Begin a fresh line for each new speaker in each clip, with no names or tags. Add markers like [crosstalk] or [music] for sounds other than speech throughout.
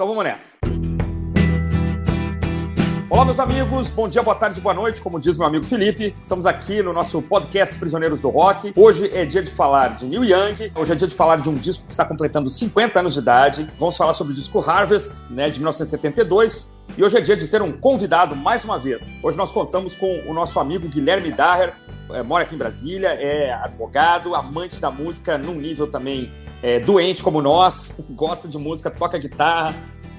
Então vamos nessa. Olá, meus amigos. Bom dia, boa tarde, boa noite. Como diz meu amigo Felipe, estamos aqui no nosso podcast Prisioneiros do Rock. Hoje é dia de falar de Neil Young. Hoje é dia de falar de um disco que está completando 50 anos de idade. Vamos falar sobre o disco Harvest, né, de 1972. E hoje é dia de ter um convidado mais uma vez. Hoje nós contamos com o nosso amigo Guilherme Daher. É, mora aqui em Brasília, é advogado, amante da música num nível também é, doente como nós. [laughs] Gosta de música, toca guitarra,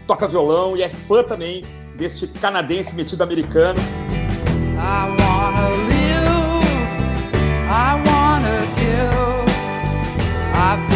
toca violão e é fã também deste canadense metido americano. I wanna live, I wanna give. I've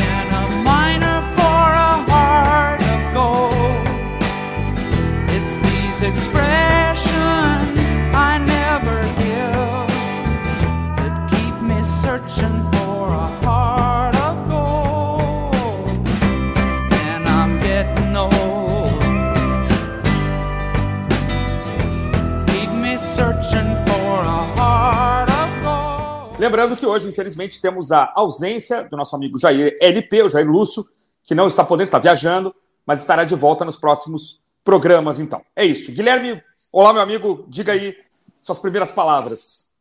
Lembrando que hoje, infelizmente, temos a ausência do nosso amigo Jair LP, o Jair Lúcio, que não está podendo, está viajando, mas estará de volta nos próximos programas, então. É isso. Guilherme, olá, meu amigo, diga aí suas primeiras palavras.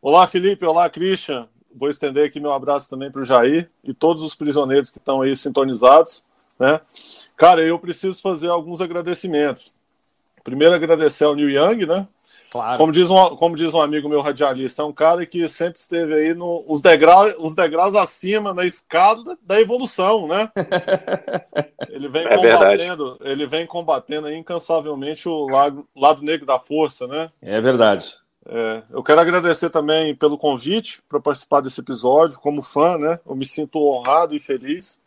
Olá, Felipe, olá, Christian. Vou estender aqui meu abraço também para o Jair e todos os prisioneiros que estão aí sintonizados, né? Cara, eu preciso fazer alguns agradecimentos. Primeiro, agradecer ao Neil Young, né? Claro. Como diz, um, como diz um amigo meu radialista, é um cara que sempre esteve aí no, os, degraus, os degraus acima na escada da evolução, né? [laughs] Ele vem é combatendo, verdade. ele vem combatendo aí incansavelmente o lado, lado negro da força, né?
É verdade.
É, eu quero agradecer também pelo convite para participar desse episódio, como fã, né? Eu me sinto honrado e feliz.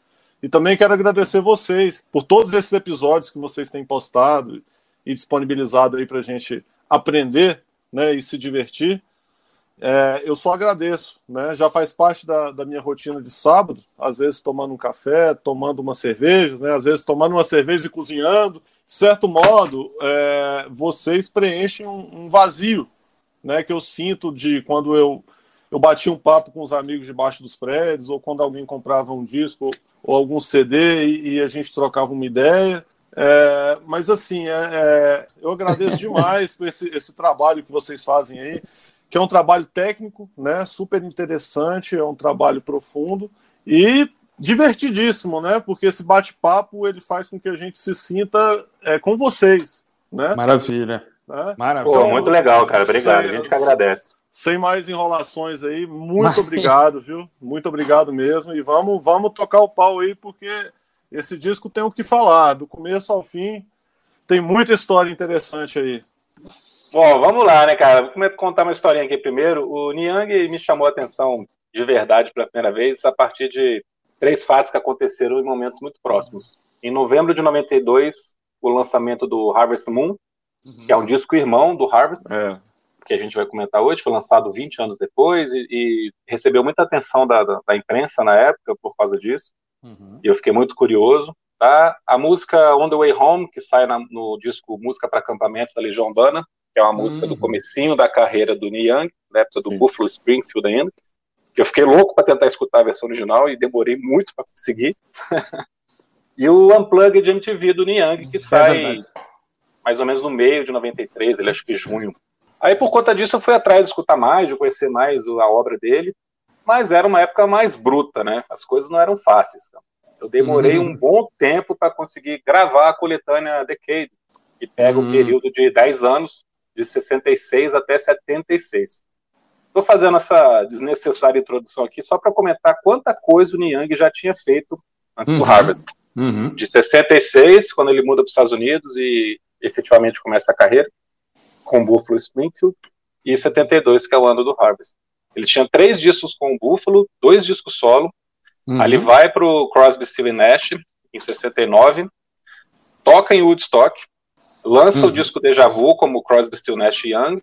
E também quero agradecer vocês por todos esses episódios que vocês têm postado e disponibilizado aí para a gente aprender né, e se divertir. É, eu só agradeço, né? Já faz parte da, da, minha rotina de sábado, às vezes tomando um café, tomando uma cerveja, né? Às vezes tomando uma cerveja e cozinhando. De certo modo, é, vocês preenchem um, um, vazio, né? Que eu sinto de quando eu eu bati um papo com os amigos debaixo dos prédios, ou quando alguém comprava um disco ou algum CD e, e a gente trocava uma ideia. É, mas assim, é, é, eu agradeço demais por esse, esse trabalho que vocês fazem aí, que é um trabalho técnico, né? Super interessante, é um trabalho profundo e divertidíssimo, né? Porque esse bate-papo ele faz com que a gente se sinta é, com vocês, né?
Maravilha.
Né? Maravilha. Pô, muito legal, cara. Obrigado. Sem, a gente que agradece.
Sem mais enrolações aí, muito obrigado, viu? Muito obrigado mesmo. E vamos, vamos tocar o pau aí, porque esse disco tem o que falar, do começo ao fim. Tem muita história interessante aí.
Bom, vamos lá, né, cara? Vou contar uma historinha aqui primeiro. O Niang me chamou a atenção de verdade pela primeira vez a partir de três fatos que aconteceram em momentos muito próximos. Em novembro de 92, o lançamento do Harvest Moon, uhum. que é um disco irmão do Harvest, é. que a gente vai comentar hoje, foi lançado 20 anos depois e, e recebeu muita atenção da, da, da, imprensa na época por causa disso. Uhum. E eu fiquei muito curioso. Tá? A música On the Way Home, que sai na, no disco Música para Acampamentos da Legião Urbana, que é uma música do uhum. comecinho da carreira do Neil Young, na época do Sim. Buffalo Springfield ainda, que eu fiquei louco para tentar escutar a versão original e demorei muito para conseguir. [laughs] e o Unplugged MTV do Neil Young, que é sai mais ou menos no meio de 93, ele acho que junho. Aí por conta disso eu fui atrás de escutar mais, de conhecer mais a obra dele, mas era uma época mais bruta, né? As coisas não eram fáceis. Então. Eu demorei uhum. um bom tempo para conseguir gravar a coletânea Decade, que pega uhum. o período de 10 anos, de 66 até 76. Estou fazendo essa desnecessária introdução aqui só para comentar quanta coisa o Niang já tinha feito antes uhum. do Harvest. Uhum. De 66, quando ele muda para os Estados Unidos e efetivamente começa a carreira, com Buffalo Springfield, e 72, que é o ano do Harvest. Ele tinha três discos com o Buffalo, dois discos solo. Uhum. Aí ele vai para o Crosby, Steve Nash em 69, toca em Woodstock, lança uhum. o disco Deja Vu como Crosby, Steve Nash Young.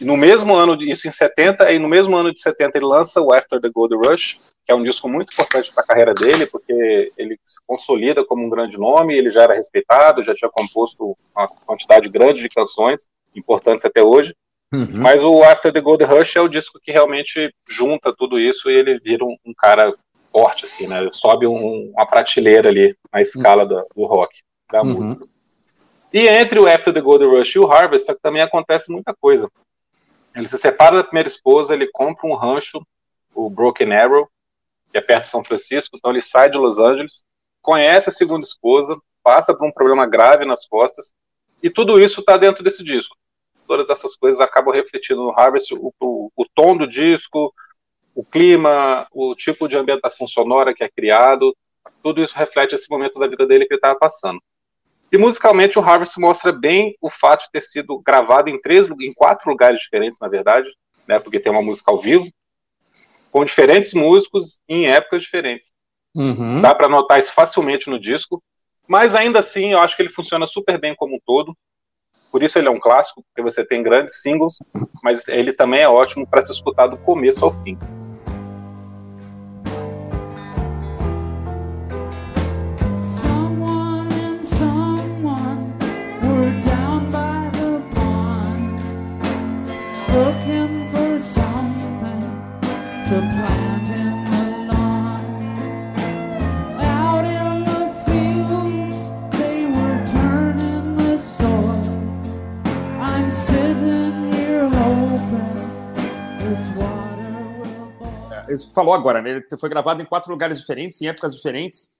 E no mesmo ano, isso em 70, e no mesmo ano de 70 ele lança o After the Gold Rush, que é um disco muito importante para a carreira dele, porque ele se consolida como um grande nome, ele já era respeitado, já tinha composto uma quantidade grande de canções importantes até hoje. Uhum. Mas o After the Gold Rush é o disco que realmente junta tudo isso e ele vira um, um cara forte, assim, né? Sobe um, uma prateleira ali na escala do, do, rock. da uhum. música. E entre o After the Golden Rush e o Harvest também acontece muita coisa. Ele se separa da primeira esposa, ele compra um rancho, o Broken Arrow, que é perto de São Francisco, então ele sai de Los Angeles, conhece a segunda esposa, passa por um problema grave nas costas, e tudo isso está dentro desse disco. Todas essas coisas acabam refletindo no Harvest, o, o, o tom do disco, o clima, o tipo de ambientação sonora que é criado, tudo isso reflete esse momento da vida dele que ele estava passando. E musicalmente o Harvest mostra bem o fato de ter sido gravado em três, em quatro lugares diferentes, na verdade, né? Porque tem uma música ao vivo, com diferentes músicos em épocas diferentes. Uhum. Dá para notar isso facilmente no disco, mas ainda assim eu acho que ele funciona super bem como um todo. Por isso ele é um clássico, porque você tem grandes singles, mas ele também é ótimo para se escutar do começo ao fim.
Falou agora, né? Ele foi gravado em quatro lugares diferentes, em épocas diferentes,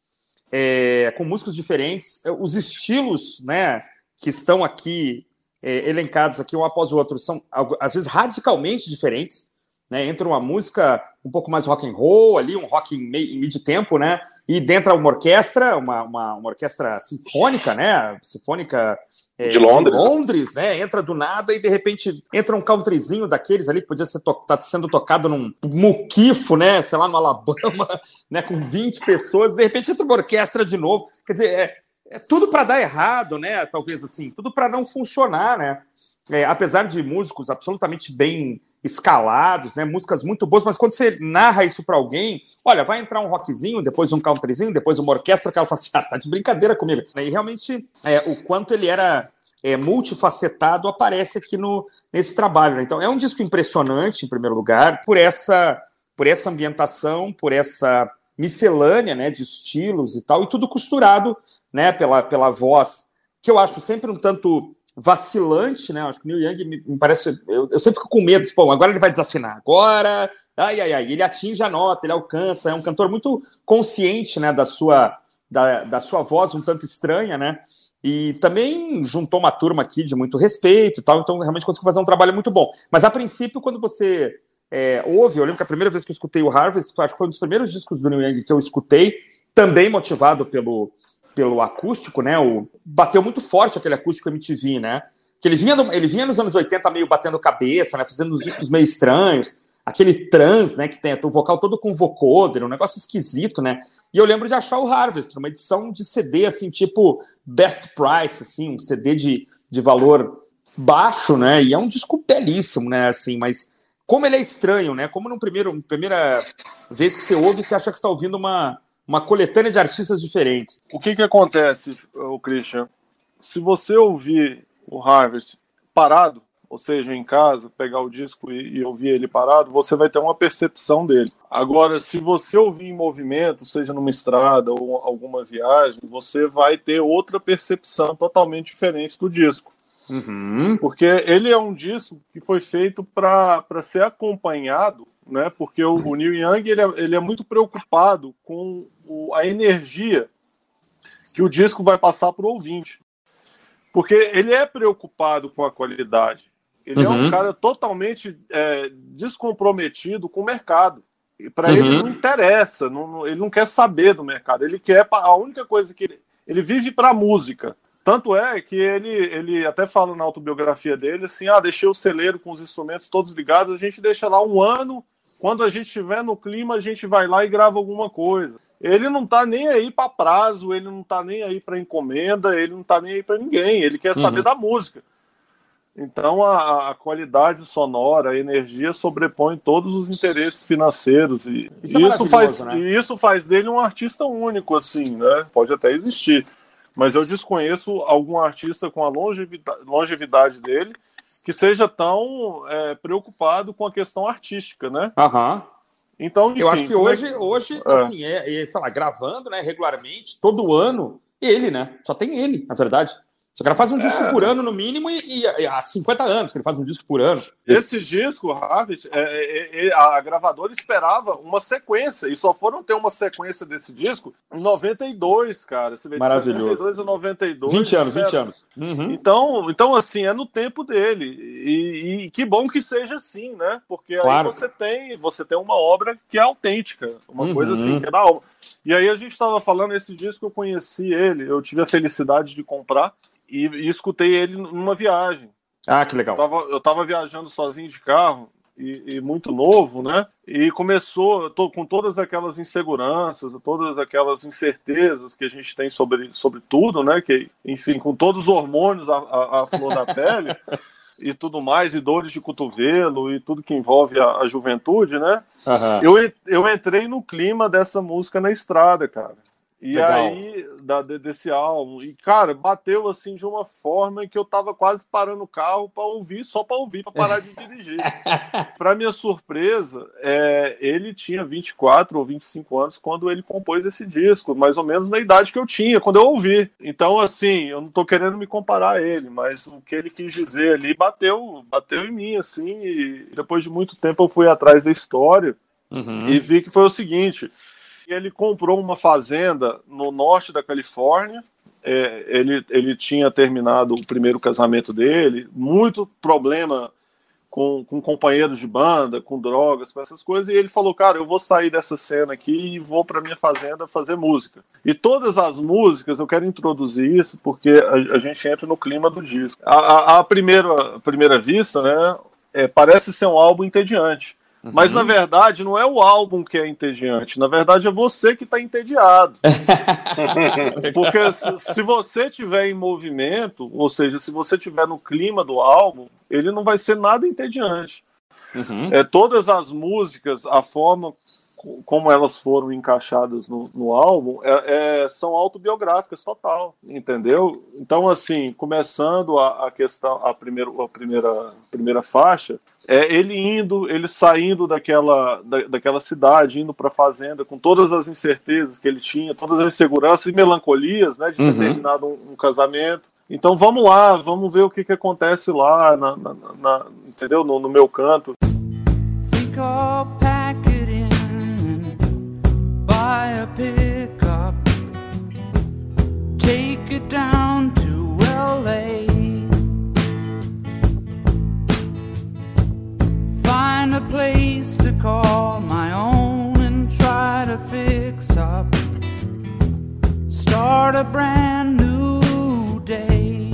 é, com músicos diferentes. É, os estilos, né, que estão aqui é, elencados aqui um após o outro são às vezes radicalmente diferentes, né? Entra uma música um pouco mais rock and roll ali, um rock em, meio, mid tempo, né? E dentro uma orquestra, uma, uma, uma orquestra sinfônica, né? Sinfônica
é, de Londres.
De Londres, né? Entra do nada e de repente entra um countryzinho daqueles ali que podia ser to tá sendo tocado num muquifo, né? Sei lá, no Alabama, [laughs] né? Com 20 pessoas, de repente entra uma orquestra de novo. Quer dizer, é, é tudo para dar errado, né? Talvez assim, tudo para não funcionar, né? É, apesar de músicos absolutamente bem escalados, né, músicas muito boas, mas quando você narra isso para alguém, olha, vai entrar um rockzinho, depois um countryzinho, depois uma orquestra, que ela fala assim, [laughs] ah, você tá de brincadeira comigo. E realmente, é, o quanto ele era é, multifacetado aparece aqui no, nesse trabalho. Né? Então, é um disco impressionante, em primeiro lugar, por essa, por essa ambientação, por essa miscelânea né, de estilos e tal, e tudo costurado né, pela, pela voz, que eu acho sempre um tanto vacilante, né? Acho que o Neil Young me, me parece. Eu, eu, sempre fico com medo, pô, agora ele vai desafinar, agora. Ai, ai, ai, ele atinge a nota, ele alcança, é um cantor muito consciente, né, da sua, da, da sua voz um tanto estranha, né? E também juntou uma turma aqui de muito respeito e tal, então realmente conseguiu fazer um trabalho muito bom. Mas a princípio, quando você é, ouve, eu lembro que a primeira vez que eu escutei o Harvest, acho que foi um dos primeiros discos do Neil Young que eu escutei, também motivado pelo, pelo acústico, né? O, bateu muito forte aquele acústico MTV, né? Que ele vinha, ele vinha nos anos 80 meio batendo cabeça, né? Fazendo uns discos meio estranhos. Aquele trans, né? Que tem o vocal todo com vocoder, um negócio esquisito, né? E eu lembro de achar o Harvest, uma edição de CD, assim, tipo Best Price, assim, um CD de, de valor baixo, né? E é um disco belíssimo, né? Assim, mas como ele é estranho, né? Como no primeiro, primeira vez que você ouve, você acha que está ouvindo uma, uma coletânea de artistas diferentes.
O que, que acontece, o Christian? Se você ouvir o Harvest parado, ou seja, em casa, pegar o disco e, e, ouvir ele parado, você vai ter uma percepção dele. Agora, se você ouvir em movimento, seja numa estrada ou alguma viagem, você vai ter outra percepção totalmente diferente do disco. Uhum. Porque ele é um disco que foi feito para ser acompanhado né? Porque o, o Neil Young ele é, ele é muito preocupado com o, a energia que o disco vai passar para o ouvinte, porque ele é preocupado com a qualidade. Ele uhum. é um uhum. cara totalmente é, descomprometido com o mercado. Para uhum. ele não interessa, não, ele não quer saber do mercado. Ele quer a única coisa que ele, ele vive para a música. Tanto é que ele, ele até fala na autobiografia dele assim: ah, deixei o celeiro com os instrumentos todos ligados, a gente deixa lá um ano quando a gente estiver no clima, a gente vai lá e grava alguma coisa. Ele não tá nem aí para prazo, ele não tá nem aí para encomenda, ele não tá nem aí para ninguém, ele quer saber uhum. da música. Então a, a, qualidade sonora, a energia sobrepõe todos os interesses financeiros e isso, é isso faz né? isso faz dele um artista único assim, né? Pode até existir, mas eu desconheço algum artista com a longevidade, longevidade dele que seja tão é, preocupado com a questão artística, né?
Aham. Então, enfim, eu acho que hoje, é que... hoje, é. assim, é, é, sei lá, gravando, né, regularmente, todo ano, ele, né? Só tem ele, na verdade. O cara faz um disco é. por ano, no mínimo, e, e, há 50 anos que ele faz um disco por ano.
Esse disco, Harvey, é, é, é, a gravadora esperava uma sequência, e só foram ter uma sequência desse disco em 92, cara. Você
vê Maravilhoso.
92 a 92.
20 anos, 20 anos.
Uhum. Então, então, assim, é no tempo dele. E, e, que bom que seja assim, né? Porque claro. aí você tem, você tem uma obra que é autêntica, uma uhum. coisa assim, que é da alma. E aí a gente estava falando, esse disco eu conheci ele, eu tive a felicidade de comprar e, e, escutei ele numa viagem.
Ah, que legal.
Eu tava, eu tava viajando sozinho de carro e, e, muito novo, né? E começou tô, com todas aquelas inseguranças, todas aquelas incertezas que a gente tem sobre, sobre tudo, né? Que, enfim, com todos os hormônios à, à, à flor da pele [laughs] e tudo mais, e dores de cotovelo e tudo que envolve a, a juventude, né? Uhum. Eu, eu entrei no clima dessa música na estrada, cara. E Legal. aí, da, desse álbum, e cara, bateu assim de uma forma que eu tava quase parando o carro para ouvir, só para ouvir, para parar de [laughs] dirigir. para minha surpresa, é, ele tinha 24 ou 25 anos quando ele compôs esse disco, mais ou menos na idade que eu tinha, quando eu ouvi. Então, assim, eu não tô querendo me comparar a ele, mas o que ele quis dizer ali bateu, bateu em mim, assim, e depois de muito tempo eu fui atrás da história uhum. e vi que foi o seguinte ele comprou uma fazenda no norte da Califórnia. É, ele, ele tinha terminado o primeiro casamento dele, muito problema com, com companheiros de banda, com drogas, com essas coisas, e ele falou: Cara, eu vou sair dessa cena aqui e vou para minha fazenda fazer música. E todas as músicas, eu quero introduzir isso porque a, a gente entra no clima do disco. A, a, a primeira, a primeira vista, né, é, parece ser um álbum entediante. Uhum. Mas na verdade não é o álbum que é entediante, na verdade é você que está entediado. [laughs] Porque se, se, você tiver em movimento, ou seja, se você tiver no clima do álbum, ele não vai ser nada entediante. Uhum. É, todas as músicas, a forma como elas foram encaixadas no, no álbum, é, é, são autobiográficas total, entendeu? Então, assim, começando a, a questão, a, primeiro, a primeira, primeira faixa, é ele indo, ele saindo daquela, da, daquela cidade, indo para a fazenda, com todas as incertezas que ele tinha, todas as inseguranças e melancolias, né, de ter uhum. terminado um, um, casamento. Então vamos lá, vamos ver o que, que acontece lá, na, na, na entendeu? No, no, meu canto. Take it down to LA. Find a place to call my own and try to fix up. Start a brand new day.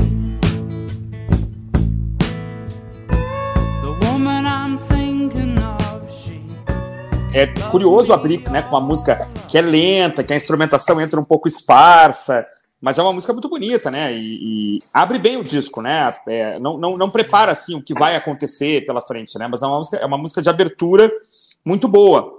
The woman I'm thinking of, she. É curioso abrir né, com uma música que é lenta, que a instrumentação entra um pouco esparsa, mas é uma música muito bonita, né? E, e abre bem o disco, né? É, não, não, não prepara assim o que vai acontecer pela frente, né? Mas é uma música, é uma música de abertura muito boa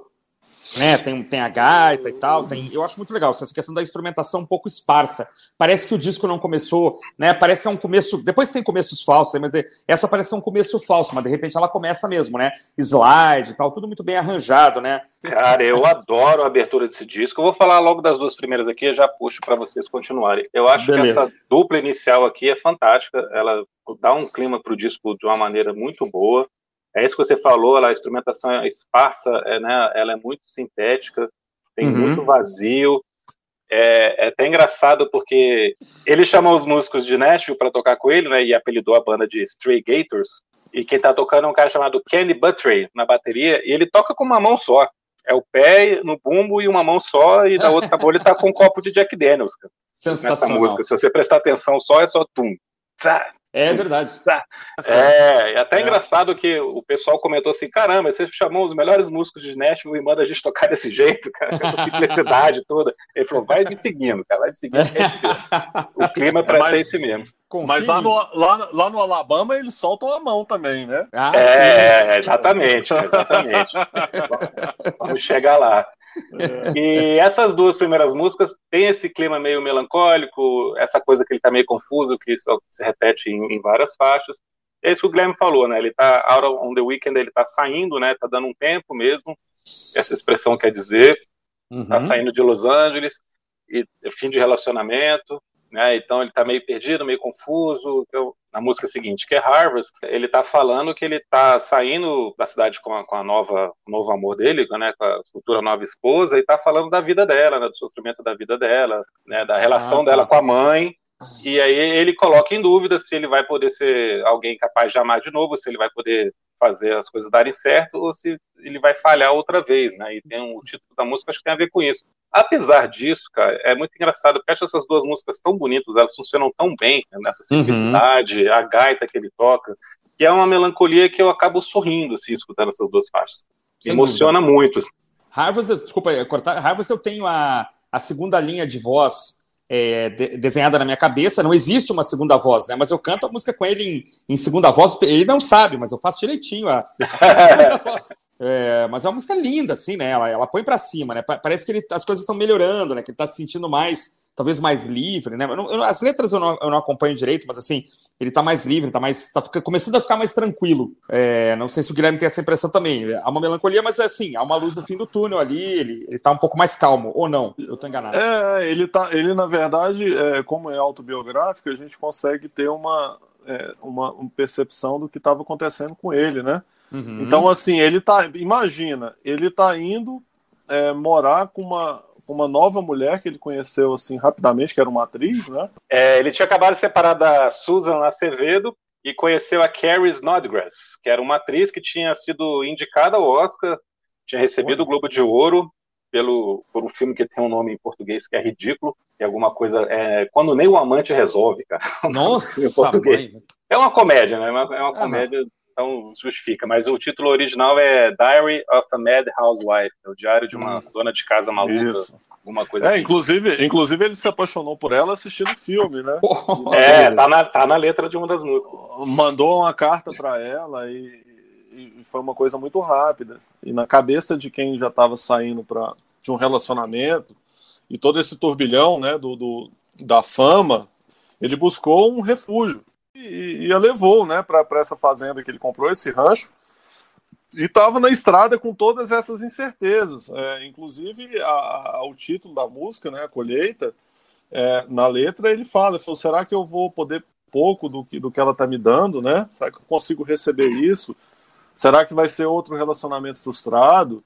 né? Tem, tem a gaita e tal. Tem, eu acho muito legal essa questão da instrumentação um pouco esparsa. Parece que o disco não começou, né? Parece que é um começo. Depois tem começos falsos, mas essa parece que é um começo falso, mas de repente ela começa mesmo, né? Slide e tal, tudo muito bem arranjado, né?
Cara, eu adoro a abertura desse disco. Eu vou falar logo das duas primeiras aqui, eu já puxo para vocês continuarem. Eu acho Beleza. que essa dupla inicial aqui é fantástica. Ela dá um clima para o disco de uma maneira muito boa. É isso que você falou, a instrumentação é esparsa, é, né, ela é muito sintética, tem uhum. muito vazio. É, é, até engraçado porque ele chamou os músicos de Nashville para tocar com ele, né, e apelidou a banda de Stray Gators. E quem tá tocando é um cara chamado Kenny Buttray na bateria, e ele toca com uma mão só. É o pé no bumbo e uma mão só, e da outra mão ele tá com um copo de Jack Daniels. Cara, nessa música. Se você prestar atenção só, é só tum, tsa,
é verdade.
É, é até é. engraçado que o pessoal comentou assim: caramba, você chamou os melhores músicos de Nashville e manda a gente tocar desse jeito, cara, com essa simplicidade [laughs] toda. Ele falou: vai me seguindo, cara, vai me seguindo. É o clima é ser esse mesmo.
Mas lá no, lá, lá no Alabama eles soltam a mão também, né?
Ah, é, sim, exatamente, exatamente. [laughs] Vamos chegar lá. É. E essas duas primeiras músicas têm esse clima meio melancólico, essa coisa que ele tá meio confuso, que só se repete em, em várias faixas. É isso que o Guilherme falou, né? Ele tá out on the weekend, ele tá saindo, né? Tá dando um tempo mesmo, essa expressão quer dizer. Tá uhum. Tá saindo de Los Angeles. e fim de relacionamento, né? Então ele está meio perdido, meio confuso. Então, na música seguinte, que é Harvest, ele está falando que ele está saindo da cidade com a, com a nova o novo amor dele, né? Com a futura nova esposa e está falando da vida dela, né? Do sofrimento da vida dela, né? Da relação ah, tá. dela com a mãe. E aí ele coloca em dúvida se ele vai poder ser alguém capaz de amar de novo, se ele vai poder fazer as coisas darem certo ou se ele vai falhar outra vez, né? E tem um, o título da música acho que tem a ver com isso. Apesar disso, cara, é muito engraçado, porque acho essas duas músicas tão bonitas, elas funcionam tão bem né, nessa uhum. simplicidade, uhum. a gaita que ele toca, que é uma melancolia que eu acabo sorrindo assim, escutando essas duas faixas. Sem Emociona dúvida. muito.
Harvest, desculpa cortar, Harvest eu tenho a, a segunda linha de voz é, de, desenhada na minha cabeça, não existe uma segunda voz, né? Mas eu canto a música com ele em, em segunda voz, ele não sabe, mas eu faço direitinho a, a [laughs] é, mas é uma música linda, assim, né? Ela, ela põe para cima, né? Parece que ele, as coisas estão melhorando, né? Que ele tá se sentindo mais, talvez mais livre, né? Eu não, eu, as letras eu não, eu não, acompanho direito, mas assim, ele tá mais livre, tá mais. tá começando a ficar mais tranquilo. É, não sei se o Guilherme tem essa impressão também. Há uma melancolia, mas assim, há uma luz no fim do túnel ali, ele, ele tá um pouco mais calmo, ou não? Eu tô enganado.
É, ele tá. Ele, na verdade, é, como é autobiográfico, a gente consegue ter uma, é, uma, uma percepção do que estava acontecendo com ele, né? Uhum. Então, assim, ele tá. Imagina, ele tá indo é, morar com uma, uma nova mulher que ele conheceu assim rapidamente, que era uma atriz, né?
É, ele tinha acabado de separar da Susan Acevedo e conheceu a Carrie Snodgrass, que era uma atriz que tinha sido indicada ao Oscar, tinha recebido o Globo de Ouro pelo por um filme que tem um nome em português que é ridículo, que é alguma coisa é, quando nem o amante resolve, cara. [laughs]
Nossa, em português. Mãe.
É uma comédia, né? É uma, é uma comédia então justifica. Mas o título original é Diary of a Mad Housewife, é o diário de uma hum. dona de casa maluca. Isso. Alguma coisa
é,
assim.
Inclusive, inclusive, ele se apaixonou por ela assistindo o filme, né? [laughs]
é, tá na, tá na letra de uma das músicas.
Mandou uma carta para ela e, e, foi uma coisa muito rápida. E na cabeça de quem já estava saindo pra, de um relacionamento e todo esse turbilhão né, do, do da fama, ele buscou um refúgio e, a levou né, para essa fazenda que ele comprou, esse rancho, e estava na estrada com todas essas incertezas. É, inclusive, a, a, o título da música, né, a colheita, é, na letra ele fala, falou, será que eu vou poder pouco do que, do que ela está me dando, né? Será que eu consigo receber isso? Será que vai ser outro relacionamento frustrado?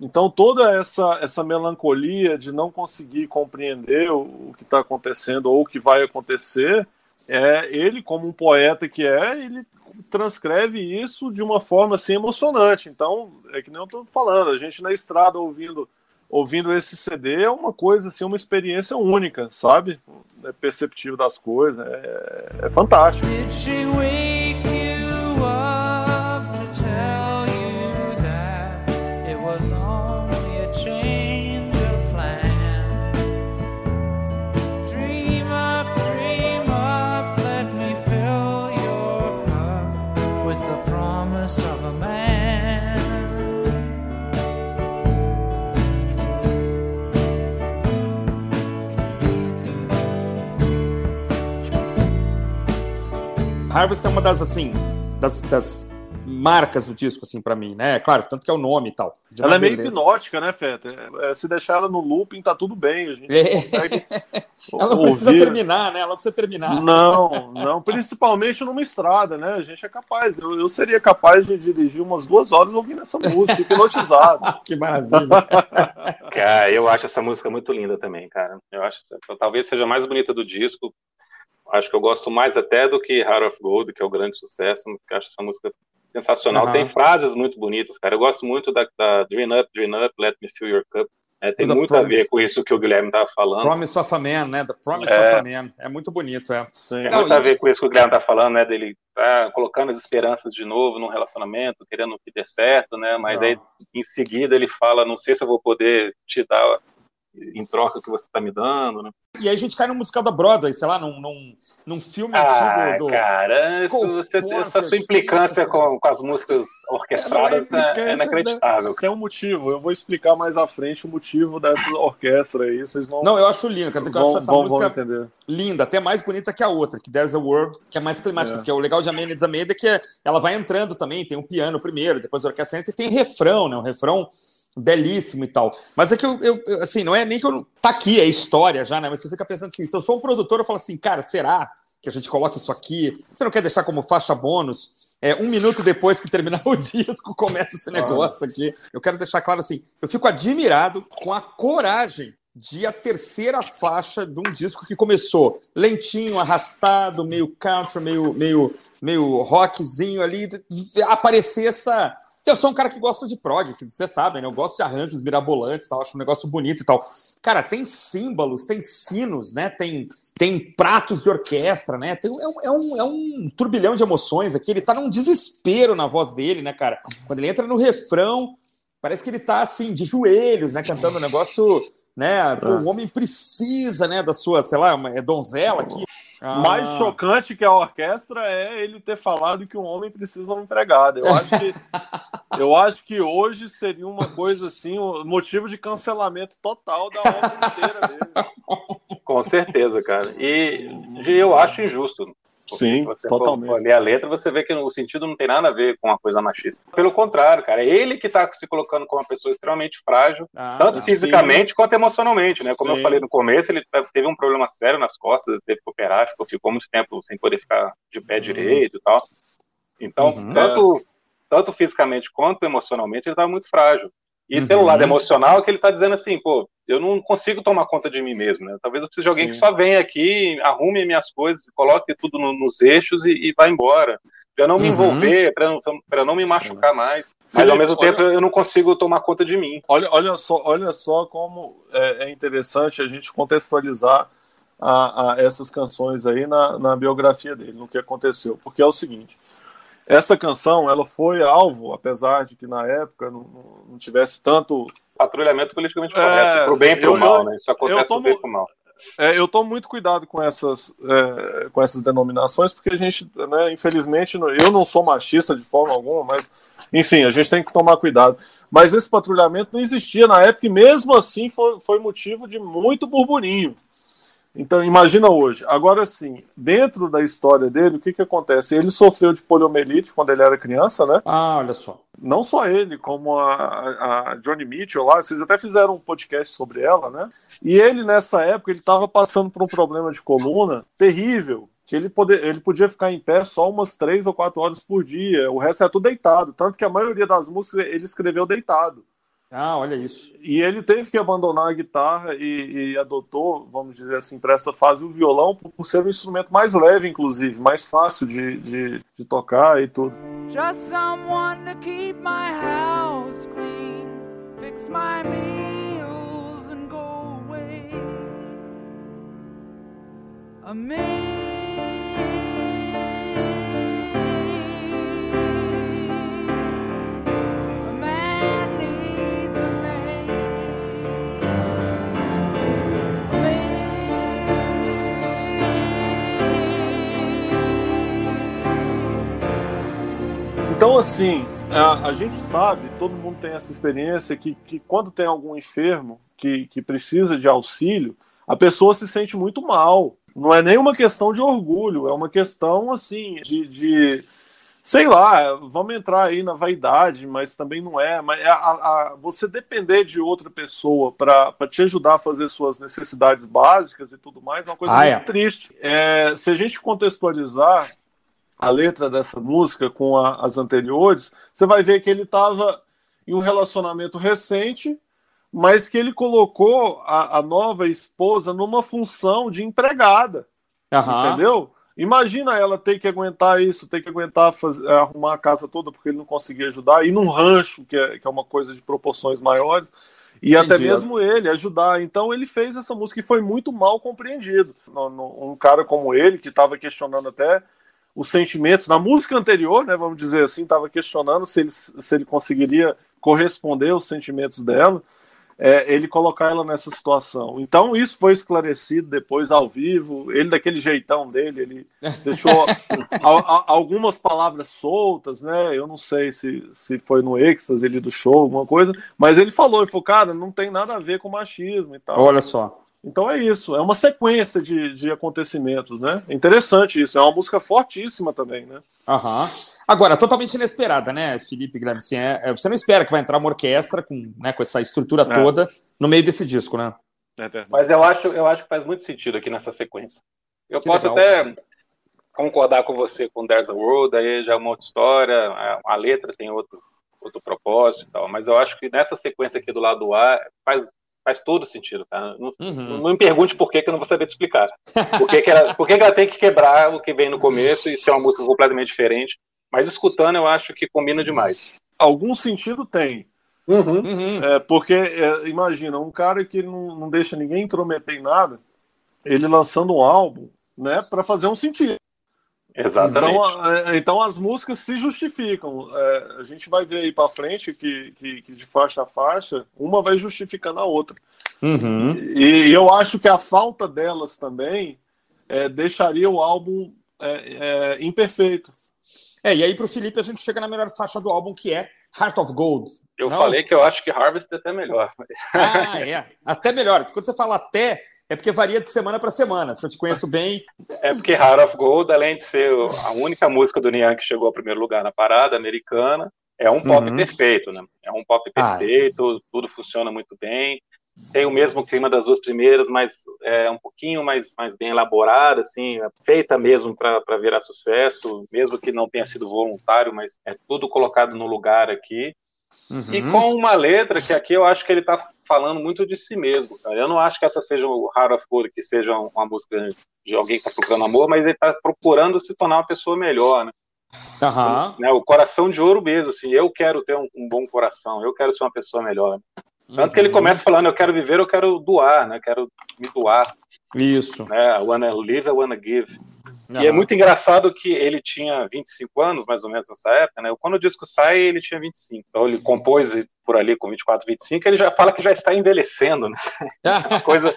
Então toda essa essa melancolia de não conseguir compreender o, o que está acontecendo ou o que vai acontecer, é, ele, como um poeta que é, ele transcreve isso de uma forma assim emocionante. Então, é que nem eu estou falando, a gente na estrada ouvindo ouvindo esse CD é uma coisa assim, uma experiência única, sabe? É perceptível das coisas, é, é fantástico.
Harvest é uma das, assim, das, das marcas do disco, assim, para mim, né? Claro, tanto que é o nome e tal.
Ela é meio beleza. hipnótica, né, Feta? É, se deixar ela no looping, tá tudo bem. A gente é. consegue. [laughs]
ela não precisa terminar, né? Ela não precisa terminar.
Não, não, principalmente numa estrada, né? A gente é capaz. Eu, eu seria capaz de dirigir umas duas horas ouvindo essa música, hipnotizado. [laughs]
que maravilha.
cara, eu acho essa música muito linda também, cara. Eu acho talvez seja a mais bonita do disco acho que eu gosto mais até do que Heart of Gold, que é o grande sucesso, porque acho essa música sensacional. Uhum. Tem frases muito bonitas, cara. Eu gosto muito da, da Dream Up, Dream Up, Let Me Fill Your Cup. É, tem muito promise. a ver com isso que o Guilherme estava falando.
Promise of a Man, né? The Promise é. of a Man. É muito bonito, é.
Sim. Tem muito a ver com isso que o Guilherme está falando, né? Dele tá colocando as esperanças de novo num relacionamento, querendo que dê certo, né? Mas Não. aí, em seguida, ele fala: não sei se eu vou poder te dar em troca que você está me dando, né?
E aí a gente cai no musical da Broadway, sei lá, num, num, num filme
ah, antigo do. Cara, você, essa sua implicância com, com as músicas orquestradas é, é, inacreditável.
Tem um motivo, eu vou explicar mais à frente o motivo dessa orquestra aí. Vocês vão.
Não, eu acho lindo, quer dizer que eu acho essa vão, música vão linda, até mais bonita que a outra, que There's a World, que é mais climática, é. porque o legal de Amelia Zameda é que ela vai entrando também, tem um piano primeiro, depois a orquestra entra e tem refrão, né? Um refrão belíssimo e tal. Mas é que eu, eu, assim, não é nem que eu. Tá aqui, é história já, né? Mas você fica pensando assim: se eu sou um produtor, eu falo assim, cara, será que a gente coloca isso aqui? Você não quer deixar como faixa bônus? É, um minuto depois que terminar o [laughs] disco, começa esse negócio aqui. Eu quero deixar claro assim: eu fico admirado com a coragem de a terceira faixa de um disco que começou lentinho, arrastado, meio country, meio, meio, meio rockzinho ali, aparecer essa eu sou um cara que gosta de prog, que vocês sabem, né? Eu gosto de arranjos mirabolantes, tal, acho um negócio bonito e tal. Cara, tem símbolos, tem sinos, né? Tem, tem pratos de orquestra, né? Tem, é, um, é, um, é um turbilhão de emoções aqui. Ele tá num desespero na voz dele, né, cara? Quando ele entra no refrão, parece que ele tá assim, de joelhos, né? Cantando um negócio né? Pô, o homem precisa, né, da sua, sei lá, é donzela aqui.
Ah. Mais chocante que a orquestra é ele ter falado que um homem precisa de uma empregada. Eu acho que, [laughs] eu acho que hoje seria uma coisa assim, um motivo de cancelamento total da obra inteira dele.
Com certeza, cara. E eu acho injusto.
Sim,
se você totalmente. For, for ler a letra, você vê que o sentido não tem nada a ver com a coisa machista. Pelo contrário, cara, é ele que está se colocando como uma pessoa extremamente frágil, ah, tanto fisicamente sim. quanto emocionalmente, né? Como sim. eu falei no começo, ele teve um problema sério nas costas, teve que operar, ficou, ficou muito tempo sem poder ficar de pé uhum. direito e tal. Então, uhum. tanto, tanto fisicamente quanto emocionalmente, ele estava muito frágil. E uhum. pelo lado emocional, que ele está dizendo assim, pô, eu não consigo tomar conta de mim mesmo, né? Talvez eu precise de alguém Sim. que só venha aqui, arrume minhas coisas, coloque tudo no, nos eixos e, e vá embora. Para não me uhum. envolver, para não, não me machucar mais. Mas ao mesmo olha, tempo eu não consigo tomar conta de mim.
Olha, olha, só, olha só como é, é interessante a gente contextualizar a, a essas canções aí na, na biografia dele, no que aconteceu. Porque é o seguinte. Essa canção, ela foi alvo, apesar de que na época não, não tivesse tanto
patrulhamento politicamente correto, é, pro bem e pro eu, mal, né? Isso acontece tomo, pro bem e pro mal.
É, eu tomo muito cuidado com essas, é, com essas denominações, porque a gente, né, infelizmente, eu não sou machista de forma alguma, mas, enfim, a gente tem que tomar cuidado. Mas esse patrulhamento não existia na época e, mesmo assim, foi, foi motivo de muito burburinho. Então, imagina hoje. Agora, sim, dentro da história dele, o que, que acontece? Ele sofreu de poliomielite quando ele era criança, né?
Ah, olha só.
Não só ele, como a, a Johnny Mitchell lá, vocês até fizeram um podcast sobre ela, né? E ele, nessa época, ele estava passando por um problema de coluna terrível, que ele, poder, ele podia ficar em pé só umas três ou quatro horas por dia, o resto é tudo deitado, tanto que a maioria das músicas ele escreveu deitado.
Ah, olha isso.
E ele teve que abandonar a guitarra e, e adotou, vamos dizer assim, para essa fase o violão por, por, ser um instrumento mais leve, inclusive, mais fácil de, de, de tocar e tudo. Just someone to keep my house clean, fix my meals and go away. A Então, assim, a, a, gente sabe, todo mundo tem essa experiência, que, que quando tem algum enfermo que, que precisa de auxílio, a pessoa se sente muito mal. Não é nem uma questão de orgulho, é uma questão, assim, de, de sei lá, vamos entrar aí na vaidade, mas também não é. Mas a, a, você depender de outra pessoa para te ajudar a fazer suas necessidades básicas e tudo mais é uma coisa ah, muito é. triste. É, se a gente contextualizar, a letra dessa música com a, as anteriores, você vai ver que ele estava em um relacionamento recente, mas que ele colocou a, a nova esposa numa função de empregada. Uhum. Entendeu? Imagina ela ter que aguentar isso, ter que aguentar fazer, arrumar a casa toda porque ele não conseguia ajudar, e num rancho, que é, que é uma coisa de proporções maiores, e Entendi. até mesmo ele ajudar. Então ele fez essa música e foi muito mal compreendido. Um cara como ele, que estava questionando até os sentimentos. Na música anterior, né, vamos dizer assim, estava questionando se ele, se ele conseguiria corresponder aos sentimentos dela, é, ele colocar ela nessa situação. Então, isso foi esclarecido depois ao vivo. Ele, daquele jeitão dele, ele [laughs] deixou a, a, algumas palavras soltas, né? Eu não sei se, se foi no êxtase ele do show, alguma coisa, mas ele falou, ele falou, cara, não tem nada a ver com machismo e tal.
Olha só.
Então é isso, é uma sequência de, de acontecimentos, né? Interessante isso, é uma música fortíssima também, né?
Aham. Agora, totalmente inesperada, né, Felipe Guilherme? Assim, é, é, você não espera que vai entrar uma orquestra com, né, com essa estrutura é. toda no meio desse disco, né?
É Mas eu acho, eu acho que faz muito sentido aqui nessa sequência. Eu que posso legal. até concordar com você com There's a World, aí já é uma outra história, a, a letra tem outro, outro propósito e tal, mas eu acho que nessa sequência aqui do lado A faz, faz todo sentido, cara. Não, uhum. não me pergunte por que, que eu não vou saber te explicar. Por que, que, ela, por que, que ela tem que quebrar o que vem no começo e ser uma música completamente diferente. Mas escutando, eu acho que combina demais.
Algum sentido tem. Uhum. Uhum. É, porque, é, imagina, um cara que não, não deixa ninguém intrometer em nada, ele lançando um álbum, né, para fazer um sentido.
Exatamente.
Então, é, então as músicas se justificam. É, a gente vai ver aí para frente que, que, que, de faixa a faixa, uma vai justificando a outra. Uhum. E, e, eu acho que a falta delas também é, deixaria o álbum é, é, imperfeito.
É, e aí para o Felipe a gente chega na melhor faixa do álbum, que é Heart of Gold.
Eu Não? falei que eu acho que Harvest é até melhor.
Ah, é. Até melhor. Quando você fala até, é porque varia de semana para semana. Se eu te conheço [laughs] bem.
É porque Heart of Gold, além de ser a única música do Nian que chegou ao primeiro lugar na parada americana, é um pop uhum. perfeito, né? É um pop ah. perfeito, ah. tudo funciona muito bem. Tem o mesmo clima das duas primeiras, mas é um pouquinho mais, mais bem elaborada, assim, é feita mesmo para virar sucesso, mesmo que não tenha sido voluntário, mas é tudo colocado no lugar aqui. Uhum. E com uma letra que aqui eu acho que ele está falando muito de si mesmo, cara. Eu não acho que essa seja o Heart of Gold, que seja uma música de alguém que está procurando amor, mas ele está procurando se tornar uma pessoa melhor, né? Uhum. né? O coração de ouro mesmo, assim, eu quero ter um, um bom coração, eu quero ser uma pessoa melhor. Tanto uhum. que ele uhum. começa falando, eu quero viver, eu quero doar, né? Quero me doar.
Isso.
Né? I wanna live, I wanna give. Uhum. E é muito engraçado que ele tinha 25 anos, mais ou menos, nessa época, né? Quando o disco sai, ele tinha 25. Então ele compôs por ali com 24, 25, ele já fala que já está envelhecendo, né? Que é uma coisa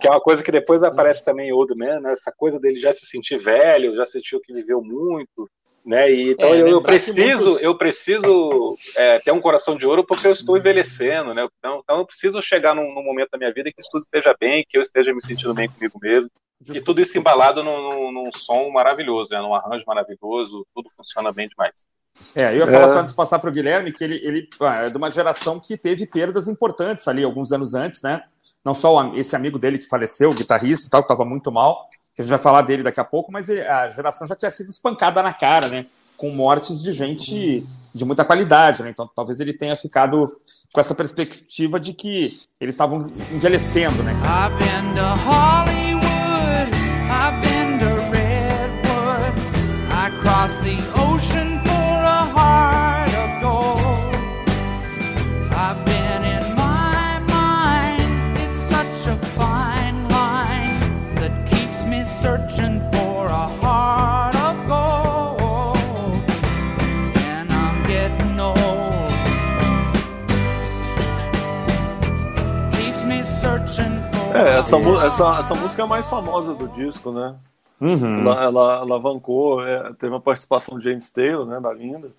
que, é uma coisa que depois aparece também em Old Man, né? Essa coisa dele já se sentir velho, já sentiu que viveu muito, né? E, então é, eu, eu, preciso, muitos... eu preciso é, ter um coração de ouro porque eu estou envelhecendo, né? Então, então eu preciso chegar num, num, momento da minha vida que tudo esteja bem, que eu esteja me sentindo bem comigo mesmo. E tudo isso embalado num, num som maravilhoso, né? num arranjo maravilhoso, tudo funciona bem demais.
É, eu ia falar é... só antes de passar para o Guilherme que ele, ele é de uma geração que teve perdas importantes ali alguns anos antes, né? Não só o, esse amigo dele que faleceu, o guitarrista e tal, que estava muito mal, que a gente vai falar dele daqui a pouco, mas a geração já tinha sido espancada na cara, né? Com mortes de gente de muita qualidade, né? Então talvez ele tenha ficado com essa perspectiva de que eles estavam envelhecendo, né? I've been to Hollywood, the ocean for a heart of gold. I've been in my mind, it's such a fine line that keeps me searching for a heart of gold. And I'm getting old. Keeps me searching É, essa, essa, essa música é a mais famosa do disco, né? Uhum. Ela, ela alavancou, é, teve uma participação de James Taylor, né, da Linda.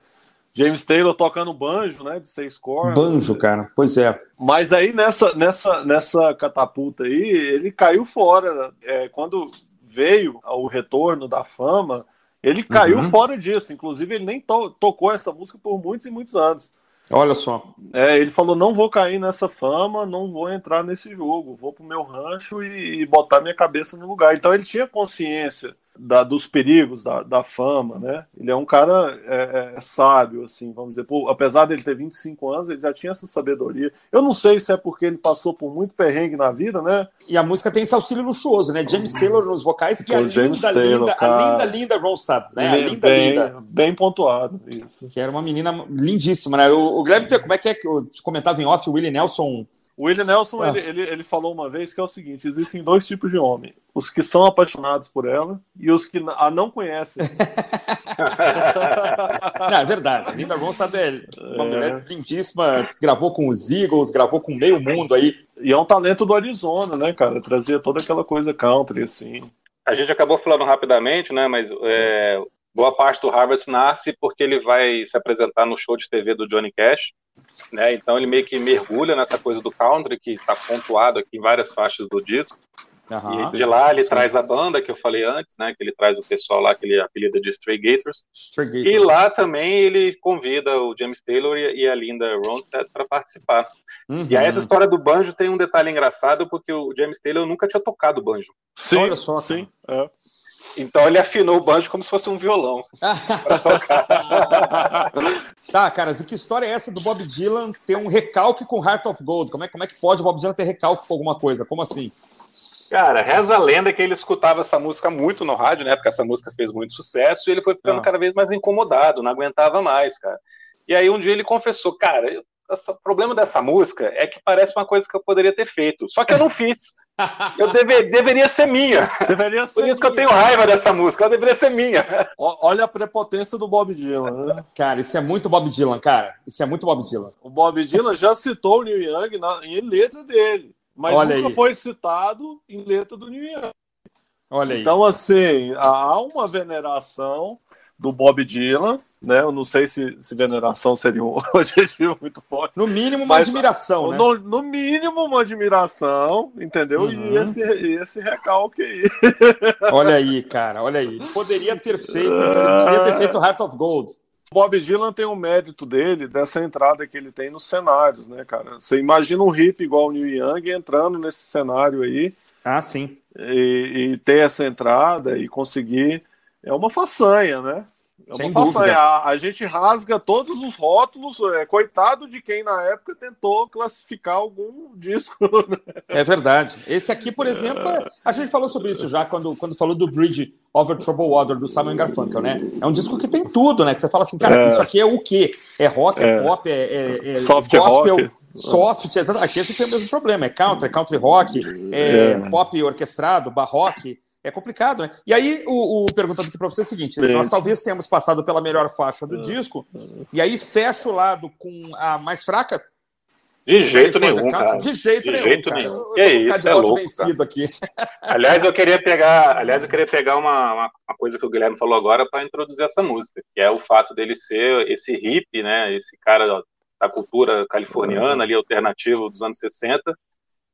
James Taylor tocando banjo, né, de seis cordas. Banjo, cara, pois é.
Mas aí nessa, nessa, nessa catapulta aí, ele caiu fora. É, quando veio o retorno da fama, ele caiu uhum. fora disso. Inclusive, ele nem to tocou essa música por muitos e muitos anos.
Olha só.
É, ele falou: não vou cair nessa fama, não vou entrar nesse jogo, vou pro meu rancho e, e botar minha cabeça no lugar. Então ele tinha consciência da, dos perigos da, da, fama, né? Ele é um cara é, é, sábio, assim, vamos dizer. Pô, apesar dele ter 25 anos, ele já tinha essa sabedoria. Eu não sei se é porque ele passou por muito perrengue na vida, né?
E a música tem esse auxílio luxuoso, né? James Taylor nos vocais e a James linda, Taylor, linda, cara. a linda, linda Ronstadt, né? A linda,
bem, linda. Bem pontuado, isso.
Que era uma menina lindíssima, né? O, o Guilherme, como é que é que eu comentava em off, o Willie Nelson
o Willie Nelson, ah. ele, ele, ele, falou uma vez que é o seguinte: existem dois tipos de homem. Os que são apaixonados por ela e os que a não conhecem. [laughs]
não, é verdade. Linda Ronstadt é uma é. mulher lindíssima, gravou com os Eagles, gravou com meio mundo aí.
E é um talento do Arizona, né, cara? Trazia toda aquela coisa country, assim.
A gente acabou falando rapidamente, né, mas é, boa parte do Harvest nasce porque ele vai se apresentar no show de TV do Johnny Cash né? Então ele meio que mergulha nessa coisa do country que está pontuado aqui em várias faixas do disco. Uhum. E de lá ele Sim. traz a banda que eu falei antes, né? Que ele traz o pessoal lá que ele apelida de Stray Gators. Stray Gators. E lá também ele convida o James Taylor e a Linda Ronstadt para participar. Uhum. E aí essa história do banjo tem um detalhe engraçado, porque o James Taylor nunca tinha tocado banjo.
Sim, Olha só, sim. É.
Então ele afinou o banjo como se fosse um violão [laughs] para tocar.
tá, caras, e que história é essa do Bob Dylan ter um recalque com Heart of Gold? Como é, como é que pode o Bob Dylan ter recalque com alguma coisa? Como assim?
Cara, reza a lenda que ele escutava essa música muito no rádio, né? Porque essa música fez muito sucesso e ele foi ficando ah. cada vez mais incomodado, não aguentava mais, cara. E aí um dia ele confessou, cara, o problema dessa música é que parece uma coisa que eu poderia ter feito. Só que eu não fiz. [laughs] Eu deve, deveria ser minha. Deveria ser Por isso minha. que eu tenho raiva dessa música. Ela deveria ser minha.
Olha a prepotência do Bob Dylan, né?
Cara, isso é muito Bob Dylan, cara. Isso é muito Bob Dylan.
O Bob Dylan já citou o Neil Young na, em letra dele mas Olha nunca aí. foi citado em letra do New Young. Olha aí. Então, assim, há uma veneração do Bob Dylan, né? Eu não sei se, se veneração seria um [laughs] adjetivo muito forte.
No mínimo, uma admiração, né?
No, no, mínimo, uma admiração, entendeu? Uhum. E esse, esse recalque aí.
Olha aí, cara, olha aí. Poderia ter feito, então, poderia ter feito Heart of Gold.
Bob Dylan tem um mérito dele dessa entrada que ele tem nos cenários, né, cara? Você imagina um hip igual o Neil Young entrando nesse cenário aí.
Ah, sim.
E, e ter essa entrada e conseguir. É uma façanha, né? É Sem dúvida. A, a, gente rasga todos os rótulos. É, coitado de quem na época tentou classificar algum [laughs] disco. Né?
É verdade. Esse aqui, por exemplo, a gente falou sobre isso já quando, quando falou do Bridge Over Troubled Water do Simon Garfunkel, né? É um disco que tem tudo, né? Que você fala assim, cara, é. isso aqui é o quê? É rock, é, é pop, é, é, é
soft gospel, rock.
soft, exato. Aqui a gente tem o mesmo problema, é country, country rock, é, é. pop orquestrado, barroque é complicado, né? E aí, o, o perguntando aqui para você é o seguinte: nós talvez tenhamos passado pela melhor faixa do disco, e aí fecha o lado com a mais fraca.
De jeito nenhum, cara.
De jeito
de
nenhum.
Jeito nenhum. Que é isso, é louco. Vencido aqui. [laughs] Aliás, eu queria pegar, aliás, eu queria pegar uma, uma, uma coisa que o Guilherme falou agora para introduzir essa música, que é o fato dele ser esse hippie, né? Esse cara da cultura californiana ali alternativo dos anos 60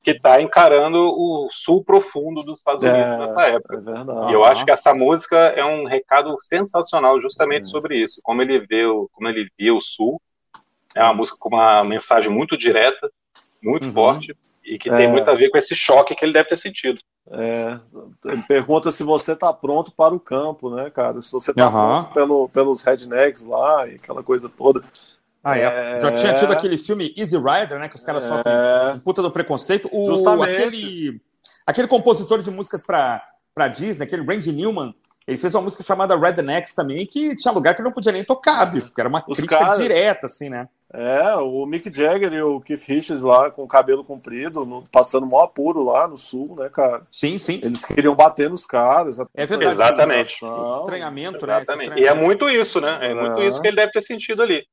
que está encarando o sul profundo dos Estados Unidos é, nessa época. É e eu acho que essa música é um recado sensacional justamente é. sobre isso, como ele vê o, como ele vê o sul. É uma música com uma mensagem muito direta, muito uhum. forte e que tem é. muito a ver com esse choque que ele deve ter sentido.
É, ele pergunta se você está pronto para o campo, né, cara? Se você está uhum. pronto pelo, pelos rednecks lá e aquela coisa toda.
Ah, é. Já tinha tido aquele filme Easy Rider, né? Que os caras é. sofrem um puta do preconceito. O, Justamente. Aquele, aquele compositor de músicas para Disney, aquele Randy Newman, ele fez uma música chamada Rednecks também, que tinha lugar que não podia nem tocar, bicho, que era uma os crítica caras... direta, assim, né?
É, o Mick Jagger e o Keith Richards lá com o cabelo comprido, no, passando mó apuro lá no sul, né, cara?
Sim, sim.
Eles queriam bater nos caras.
É verdade. Exatamente.
Estranhamento,
né? Exatamente. E é muito isso, né? É, é muito isso que ele deve ter sentido ali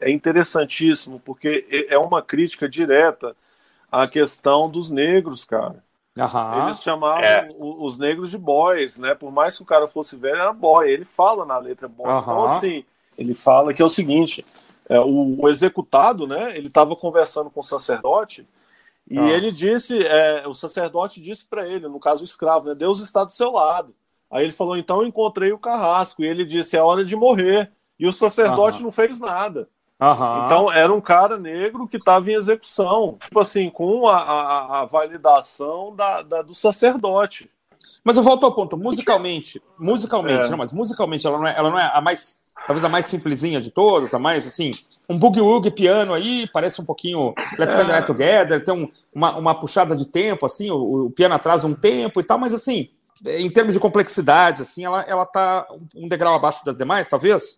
é interessantíssimo, porque é uma crítica direta à questão dos negros, cara. Uhum. Eles chamavam é. os negros de boys, né? Por mais que o cara fosse velho, era boy. Ele fala na letra boy. Uhum. Então, assim, ele fala que é o seguinte: é, o, o, executado, né? Ele estava conversando com o sacerdote e uhum. ele disse, é, o sacerdote disse para ele, no caso o escravo, né? Deus está do seu lado. Aí ele falou: então eu encontrei o carrasco. E ele disse: é hora de morrer. E o sacerdote não fez nada. Uhum. Então era um cara negro que estava em execução, tipo assim, com a, a, a validação da, da, do sacerdote.
Mas eu volto ao ponto, musicalmente, musicalmente, é. não, mas musicalmente ela não, é, ela não é a mais, talvez a mais simplesinha de todas, a mais assim, um boogie woogie piano aí, parece um pouquinho Let's Spend the Night Together, tem um, uma, uma puxada de tempo, assim, o, o, piano atrasa um tempo e tal, mas assim, em termos de complexidade, assim, ela, ela tá um degrau abaixo das demais, talvez?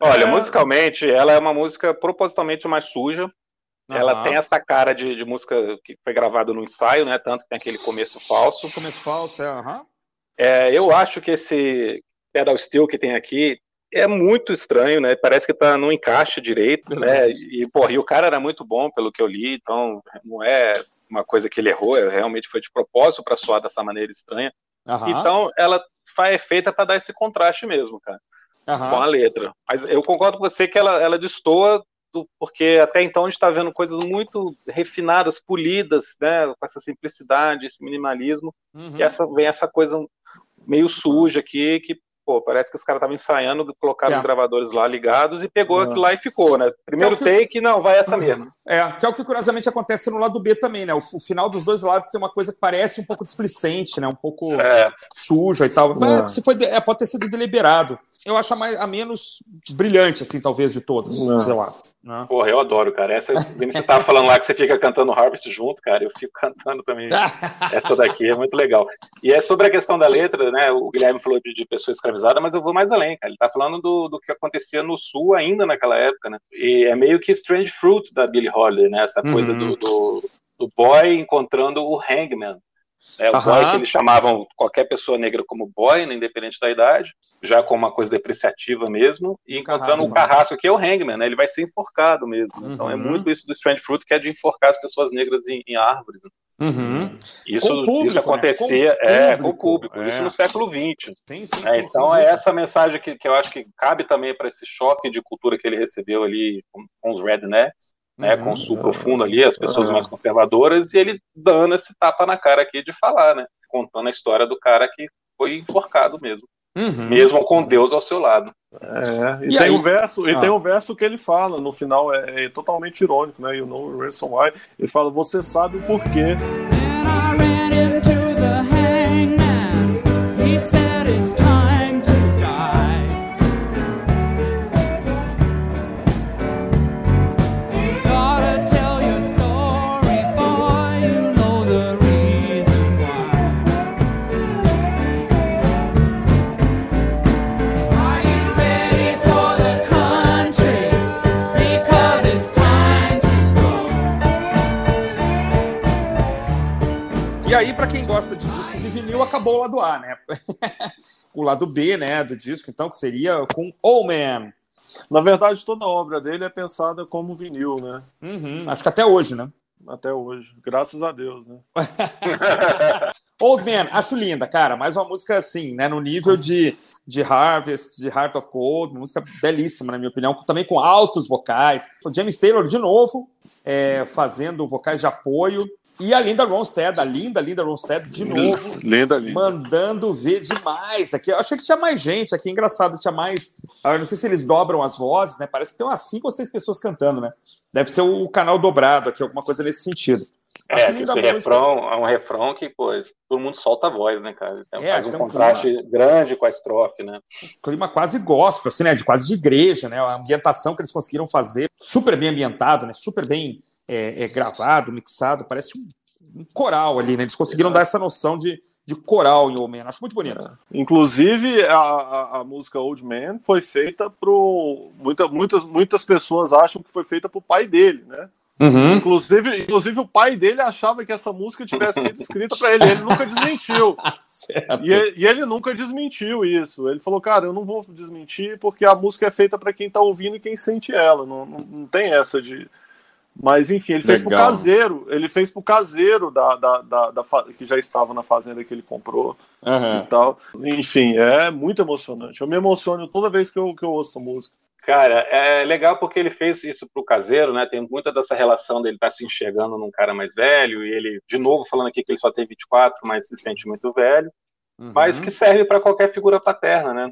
Olha, é... musicalmente, ela é uma música propositalmente mais suja. Uhum. Ela tem essa cara de, de, música que foi gravada no ensaio, né? Tanto que tem aquele começo falso.
Começo falso, é. Uhum.
é eu acho que esse pedal steel que tem aqui é muito estranho, né? Parece que tá não encaixa direito, né? E, porra, e o cara era muito bom, pelo que eu li, então não é uma coisa que ele errou, é, realmente foi de propósito para soar dessa maneira estranha. Uhum. Então, ela é feita para dar esse contraste mesmo, cara uhum. com a letra. Mas eu concordo com você que ela, ela destoa porque até então a gente está vendo coisas muito refinadas, polidas, né, com essa simplicidade, esse minimalismo, uhum. e essa, vem essa coisa meio suja aqui, que pô, parece que os caras estavam ensaiando, colocaram é. os gravadores lá ligados e pegou é. aquilo lá e ficou, né? Primeiro que é que... take, não, vai essa mesmo.
É, que é o que curiosamente acontece no lado B também, né? O, o final dos dois lados tem uma coisa que parece um pouco displicente, né? Um pouco é. suja e tal. Mas se foi, é, pode ter sido deliberado. Eu acho a, mais, a menos brilhante, assim, talvez, de todas, sei lá.
Né? Porra, eu adoro, cara. Essa, você tava falando lá que você fica cantando Harvest junto, cara. Eu fico [laughs] cantando também. Essa daqui é muito legal. E é sobre a questão da letra, né? O Guilherme falou de, de pessoa escravizada, mas eu vou mais além, cara. Ele tá falando do, do que acontecia no Sul ainda naquela época, né? E é meio que Strange Fruit da Billie Holiday, né? Essa coisa uhum. do, do, do boy encontrando o hangman. É, o uhum. boy que eles chamavam qualquer pessoa negra como boy, né, independente da idade, já com uma coisa depreciativa mesmo, e encontrando um carrasco que é o hangman, né, ele vai ser enforcado mesmo. Uhum. Então é uhum. muito isso do Strange Fruit, que é de enforcar as pessoas negras em, em árvores.
Uhum.
Isso, público, isso né? acontecia né? com é, com o público, é. isso no século XX. Sim, sim, é, então sim, é essa mensagem que, que eu acho que cabe também para esse choque de cultura que ele recebeu ali com, com os rednecks, né, uhum. com o sul profundo ali, as pessoas uhum. mais conservadoras, e ele dando esse tapa na cara aqui de falar, né, contando a história do cara que foi enforcado mesmo. Uhum. Mesmo com Deus ao seu lado.
É, e, e tem aí? um verso, e ah. tem um verso que ele fala no final, é, é totalmente irônico, né? You know the reason why. Ele fala, você sabe o porquê.
Acabou o lado A, né? [laughs] o lado B, né, do disco, então, que seria com Oh Man.
Na verdade, toda a obra dele é pensada como vinil, né?
Uhum, acho que até hoje, né?
Até hoje, graças a Deus, né? [laughs]
Old Man, acho linda, cara. Mais uma música assim, né? No nível de, de Harvest, de Heart of Gold, uma música belíssima, na minha opinião, também com altos vocais. O James Taylor, de novo, é, fazendo vocais de apoio. E a Linda Ronstadt, a linda Linda Ronstadt, de novo,
linda, linda.
mandando ver demais aqui. Eu achei que tinha mais gente aqui, engraçado, tinha mais. Eu não sei se eles dobram as vozes, né? Parece que tem umas cinco ou seis pessoas cantando, né? Deve ser o canal dobrado aqui, alguma coisa nesse sentido.
É, esse refrão é um refrão que, pô, todo mundo solta a voz, né, cara? Então, é, faz um contraste clima, grande com a estrofe, né?
clima quase gospel, assim, né? De quase de igreja, né? A ambientação que eles conseguiram fazer, super bem ambientado, né? Super bem é, é gravado, mixado, parece um, um, coral ali, né? Eles conseguiram dar essa noção de, de coral em Old Man. Acho muito bonito. É.
Inclusive, a, a, a, música Old Man foi feita pro. Muita, muitas, muitas pessoas acham que foi feita pro pai dele, né? Uhum. Inclusive, inclusive, o pai dele achava que essa música tivesse sido escrita para ele. Ele nunca desmentiu. [laughs] e, e, ele nunca desmentiu isso. Ele falou, cara, eu não vou desmentir porque a música é feita para quem está ouvindo e quem sente ela. Não, não, não tem essa de mas enfim, ele fez Legal. pro caseiro, ele fez pro caseiro da, da, da, da, que já estava na fazenda que ele comprou uhum. e tal. Enfim, é muito emocionante. Eu me emociono toda vez que eu, que eu ouço a música.
Cara, é legal porque ele fez isso pro caseiro, né? Tem muita dessa relação dele estar tá se enxergando num cara mais velho, e ele, de novo, falando aqui que ele só tem 24, mas se sente muito velho, uhum. mas que serve para qualquer figura paterna, né?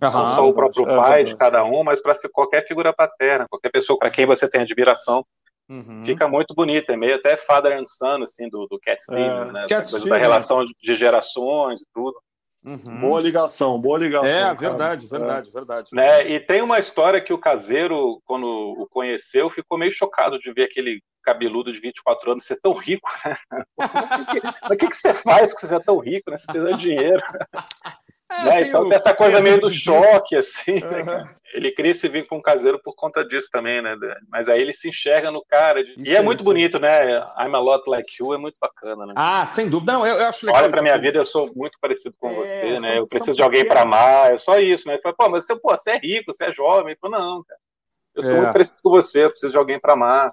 Não só o próprio é pai de cada um, mas para qualquer figura paterna, qualquer pessoa para quem você tem admiração. Uhum. Fica muito bonito, é meio até Father and Son, assim, do, do Cat Stevens, é, né? Cat coisa da relação de gerações e tudo.
Uhum. Boa ligação, boa ligação.
É, verdade, cara. verdade, é. verdade.
Né? E tem uma história que o caseiro, quando o conheceu, ficou meio chocado de ver aquele cabeludo de 24 anos ser tão rico, né? [laughs] Mas o que, que, você faz que você é tão rico, né? Você tem dinheiro. É, né? Então tem essa coisa meio do choque, assim. Uhum. Né? Ele queria se vir com o caseiro por conta disso também, né? Mas aí ele se enxerga no cara. De... e é muito isso. bonito, né? I'm a lot like you é muito bacana, né?
Ah, sem dúvida. Não, eu, eu acho legal.
Olha pra minha vida, eu sou muito parecido com é, você, né? eu preciso de alguém para amar, é só isso, né? Ele falou, pô, mas você, pô, você é rico, você é jovem. Ele falou, não, cara. Eu sou é. muito parecido com você, eu preciso de alguém para amar.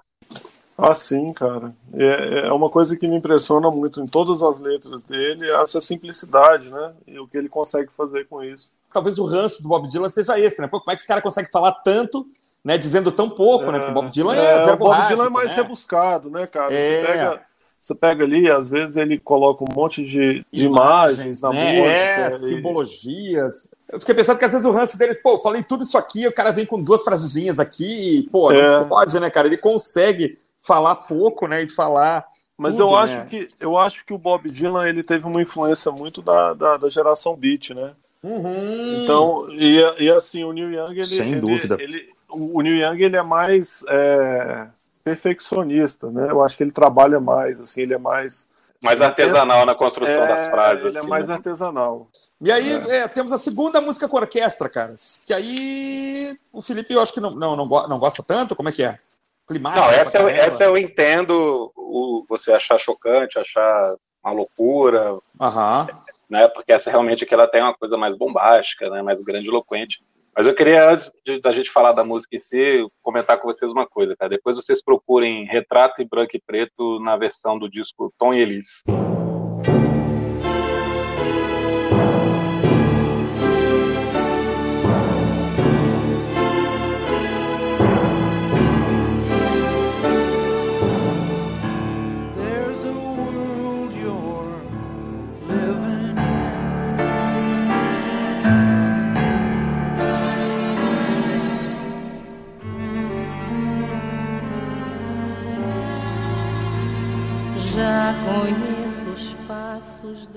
Ah, sim, cara. É, é uma coisa que me impressiona muito em todas as letras dele, essa simplicidade, né? E o que ele consegue fazer com isso.
Talvez o ranço do Bob Dylan seja esse, né? Pô, como é que esse cara consegue falar tanto né, dizendo tão pouco, né? Porque o Bob Dylan é,
é, o Bob Dylan é mais
né?
rebuscado, né, cara?
É.
Você, pega, você pega ali, às vezes ele coloca um monte de, de imagens, na
né?
música.
É,
e-
simbologias. Eu fiquei pensando que às vezes o ranço deles, pô, falei tudo isso aqui, o cara vem com duas frasezinhas aqui, pô,
É.
não pode, né, cara? Ele consegue falar pouco, né, e falar.
Mas
tudo,
eu acho
né?
que eu acho que o Bob Dylan ele teve uma influência muito da, da, da geração beat, né?
Uhum.
Então, e, e assim, o Neil Young, ele,
Sem
ele-
dúvida.
ele- o Neil Young ele é mais é, perfeccionista, né? Eu acho que ele trabalha mais, assim, ele é mais
Mais artesanal na construção
é,
das frases.
Ele é
assim,
mais
né?
artesanal.
E aí é, temos a segunda música com orquestra, cara. Que aí o Felipe eu acho que não, não, não, não gosta tanto. Como é que é? Climática.
Não, essa, eu, essa eu entendo o, você achar chocante, achar uma loucura,
Aham.
né? Porque essa realmente aqui ela tem uma coisa mais bombástica, né? Mais grandiloquente. Mas eu queria, antes da gente falar da música em si, comentar com vocês uma coisa, cara. Depois vocês procurem Retrato em Branco e Preto na versão do disco Tom e Elis.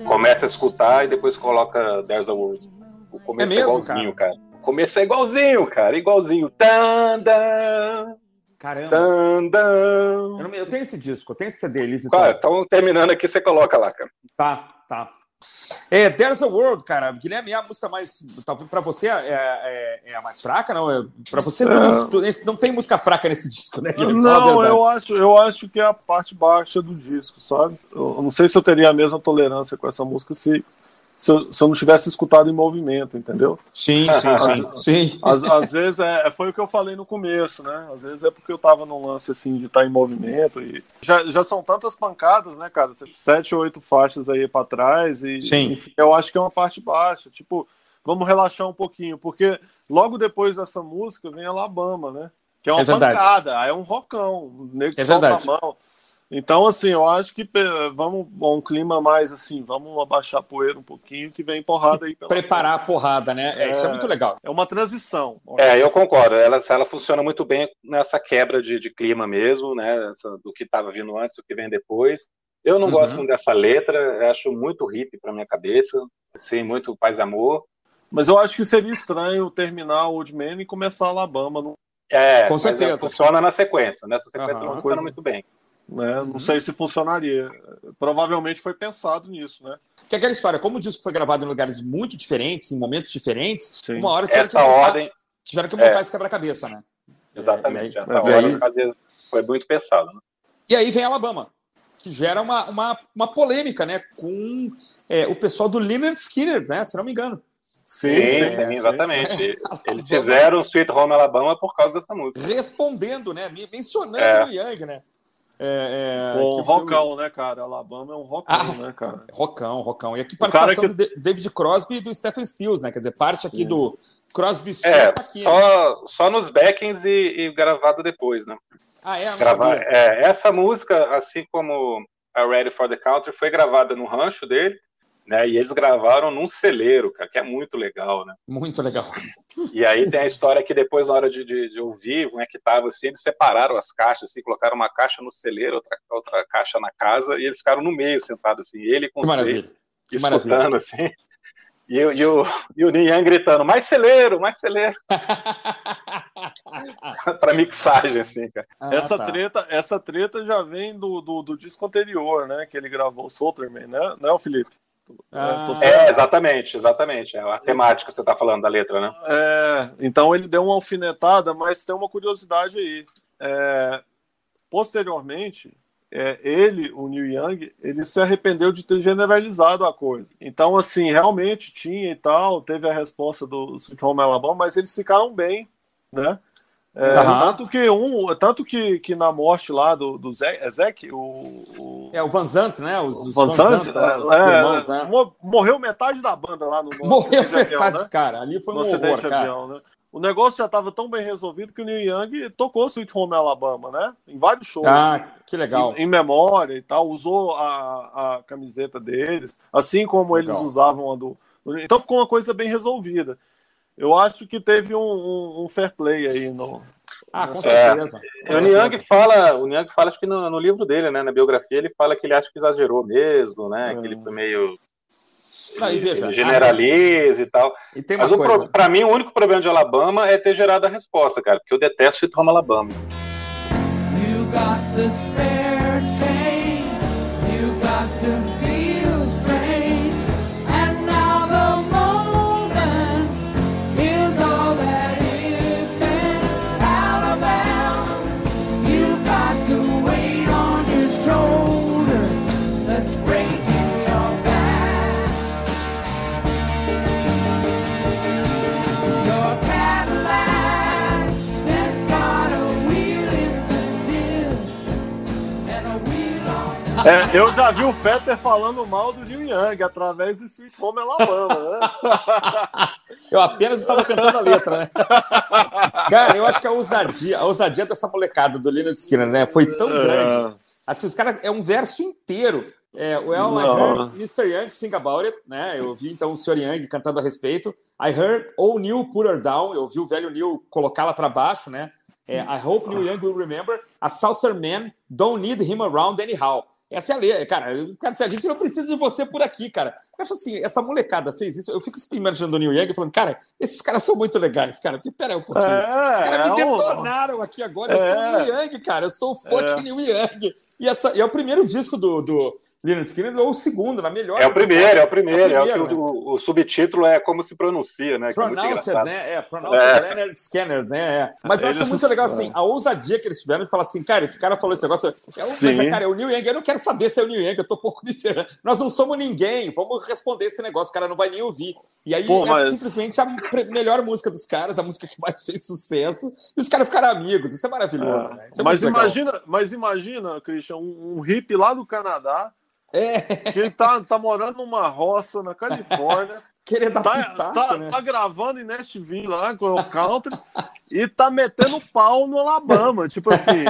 Começa a escutar e depois coloca There's a World. O começo
É
é,
mesmo,
igualzinho, cara. O começo é igualzinho, cara. Igualzinho. Tan, dan,
Caramba.
tan, dan.
Eu, não eu tenho esse disco, eu tenho esse CD, Elis e
Cara,
Tom.
então terminando aqui, você coloca lá, cara.
Tá, tá. É, There's a World, cara. Guilherme, é a música mais. Talvez pra você é, é- é a mais fraca, não? É, pra você não, não tem música fraca nesse disco, né? Guilherme?
Não, eu acho, eu acho que é a parte baixa do disco, sabe? Eu eu não sei se eu teria a mesma tolerância com essa música se, se, eu, se eu não tivesse escutado em movimento, entendeu?
Sim, sim, sim. [laughs] sim.
Às, às vezes é, foi o que eu falei no começo, né? Às vezes é porque eu tava num lance assim de estar em movimento e já, já são tantas pancadas, né, cara? Sete ou oito faixas aí pra trás e
Sim.
enfim, eu acho que é uma parte baixa. Tipo, vamos relaxar um pouquinho, porque logo depois dessa música vem Alabama, né? Que é uma
É verdade.
pancada, aí é um rocão, o nego
É
solta
verdade.
a mão. Então, assim, eu acho que vamos um clima mais assim, vamos abaixar a poeira um pouquinho, que vem porrada aí. pela
Preparar a porrada, né? É, Isso é
É.
muito legal.
É uma transição.
É, eu concordo. Ela, ela funciona muito bem nessa quebra de, de clima mesmo, né? Essa- do que estava vindo antes, o que vem depois. Eu não
Uhum.
gosto muito dessa letra, eu acho muito hippie para minha cabeça, assim, muito paz e amor.
Mas eu acho que seria estranho terminar o Old Man e começar Alabama, não-
É,
Com
mas
certeza.
funciona na sequência. Nessa sequência ela
Uma
funciona
coisa-
muito bem.
Né?
Uhum.
Não sei se funcionaria. Provavelmente foi pensado nisso, né?
Que é aquela história, como o disco foi gravado em lugares muito diferentes, em momentos diferentes,
Sim.
uma hora tiveram
Essa
que montar,
ordem,
tiveram que montar
É.
esse quebra-cabeça, né?
exatamente,
aí-
essa ordem
aí-
fazia- foi muito pensada. né?
E aí vem Alabama, que gera uma, uma, uma polêmica, né? Com é, o pessoal do Leonard Skinner, né? Se não me engano.
Sim, sim, exatamente. [laughs] Eles fizeram Sweet Home Alabama por causa dessa música.
Respondendo, né? men- Mencionando
É.
o Young, né? É, é,
Um
que-
rockão, né, cara? Alabama é um rockão,
Ah.
né, cara?
Rockão, rockão. E aqui participação
que-
do Da- David Crosby e do Stephen Stills, né? Quer dizer, parte aqui
Sim.
do Crosby Stills
É,
tá aqui, né?
só, só nos backings e, e gravado depois, né?
Ah, é? Sabia.
é, essa música, assim como a Ready for the Country, foi gravada no rancho dele, né? E eles gravaram num celeiro, cara, que é muito legal, né?
Muito legal.
E aí tem a história que depois, na hora de, de, de ouvir como é que tava, assim, eles separaram as caixas, assim, colocaram uma caixa no celeiro, outra, outra caixa na casa, e eles ficaram no meio, sentados assim, ele com os
maravilha.
três,
Que
escutando, [laughs] assim. E, o- e, o, e o Nian gritando, mais celeiro, mais celeiro, [laughs] pra mixagem, assim, cara.
Ah,
essa,
tá.
treta, essa treta já vem do, do, do disco anterior, né? Que ele gravou o Soulterman, né? Não é o Felipe?
Ah.
tô certo.
É, exatamente, exatamente. É a temática que você tá falando da letra, né?
É, então ele deu uma alfinetada, mas tem uma curiosidade aí. É, posteriormente, é, ele, o Neil Young, ele se arrependeu de ter generalizado a coisa. Então, assim, realmente tinha e tal, teve a resposta do Sweet Home Alabama, mas eles ficaram bem, né? É,
Aham.
Tanto que um, tanto que, que na morte lá do, do Zé, é Zeke, o, o
É o Van Zandt, né? Os, os
Van Zandt,
né? Os
é,
irmãos, né?
mo- morreu metade da banda lá no, no
Morreu
acidente de avião,
metade,
né?
cara. Ali foi
no
um horror, cara.
avião, né? o negócio já estava tão bem resolvido que o Neil Young tocou Sweet Home Alabama, né? Em vários shows.
Ah, que legal.
Em, em memória e tal, usou a, a camiseta deles, assim como
Legal.
eles usavam a do. Então ficou uma coisa bem resolvida. Eu acho que teve um, um- um fair play aí no.
Ah, com
É.
certeza. Com
E o Niang fala, o Niang fala, acho que no, no livro dele, né, na biografia, ele fala que ele acha que exagerou mesmo, né,
É.
que ele foi meio
Não, e veja,
ele generaliza e tal.
E
Mas
coisa.
pra mim, o único problema de Alabama é ter gerado a resposta, cara, porque eu detesto Sweet Home Alabama.
You got the spare
É, eu já vi o Fetter falando mal do Neil Young através de Sweet Home Alabama, né? [laughs]
Eu apenas estava cantando a letra, né? Cara, eu acho que a ousadia, a ousadia dessa molecada do Leonard Skinner, né? Foi tão grande. Assim, os caras. É um verso inteiro. É, well, I
Não.
heard Mr. Young sing about it, né? Eu ouvi então o Sr. Young cantando a respeito. I heard old Neil put her down. Eu ouvi o velho Neil colocá-la para baixo, né? É, I hope Neil Young will remember. A Southern man don't need him around anyhow. Essa é a lei, cara. O cara a gente não precisa de você por aqui, cara. Eu acho assim, essa molecada fez isso. Eu fico imaginando o Neil Young falando, cara, esses caras são muito legais, cara. Porque pera aí um pouquinho.
É,
Os caras me
é
detonaram aqui agora. Eu sou o
É.
Neil Young, cara. Eu sou o fucking
É.
Neil Young. E, essa, e é o primeiro disco do, do Leonard Skinner, ou o segundo, na melhor.
É o primeiro, é o primeiro. É o, que
primeiro, né?
o, o subtítulo é como se pronuncia, né? é
Pronounced,
engraçado.
né? É, Pronounced
É.
Leonard Scanner, né? É. Mas eu acho muito legal, assim, a ousadia que eles tiveram de falar assim, cara, esse cara falou esse negócio. É o, mas,
Sim.
cara, é o Neil Young, eu não quero saber se é o Neil Young, eu tô pouco [laughs] me ferrando. Nós não somos ninguém, vamos responder esse negócio, o cara não vai nem ouvir. E aí
Pô,
é
mas-
simplesmente a melhor música dos caras, a música que mais [laughs] fez sucesso, e os caras ficaram amigos. Isso é maravilhoso, né? Isso é
mas
legal.
imagina, mas imagina, Christian, um, um hippie lá do Canadá
É,
que ele tá, tá morando numa roça na Califórnia, [laughs]
querer dar
tá,
pitaco,
tá,
né?
tá gravando em Nashville lá com o country e tá metendo pau no Alabama. Tipo assim,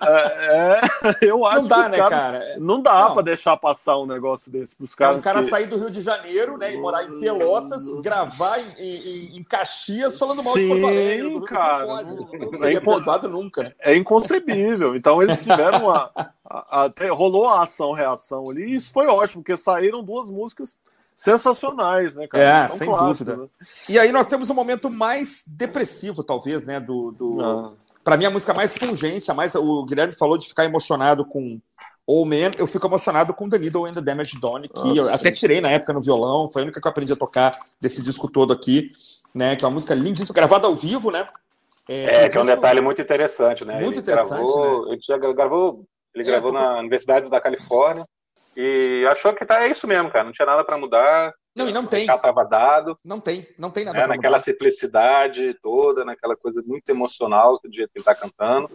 é, é- eu acho
Não dá,
que
né,
caras-
cara?
Não dá
Não.
pra deixar passar um negócio desse pros
É
caras.
um cara
que-
sair do Rio de Janeiro, né, e morar em Pelotas, gravar em, em- em Caxias falando mal de
Sim,
Porto Alegre. Não
cara,
pode.
não-
Não
é incon-
nunca.
É inconcebível. Então eles tiveram uma. a- até rolou a ação-reação ali, e isso foi ótimo, porque saíram duas músicas sensacionais, né, cara?
É,
São
sem
clássicos,
dúvida.
né?
E aí nós temos o momento mais depressivo, talvez, né, do... do...
Ah.
Para mim, a música mais pungente, a mais... O Guilherme falou de ficar emocionado com Oh Man, eu fico emocionado com The Needle and the Damage Done, que eu
Nossa.
até tirei na época no violão, foi a única que eu aprendi a tocar desse disco todo aqui, né, que é uma música lindíssima, gravada ao vivo, né?
É, que é um detalhe muito interessante, né?
Muito
ele
interessante,
Gravou, Ele já gravou, ele
É,
gravou na Universidade da Califórnia e achou que tá, é isso mesmo, cara. Não tinha nada para mudar.
Não, e não
O
tem.
tava dado,
Não tem, não tem nada
né?
pra
naquela
mudar.
simplicidade toda, naquela coisa muito emocional do jeito que ele tá cantando.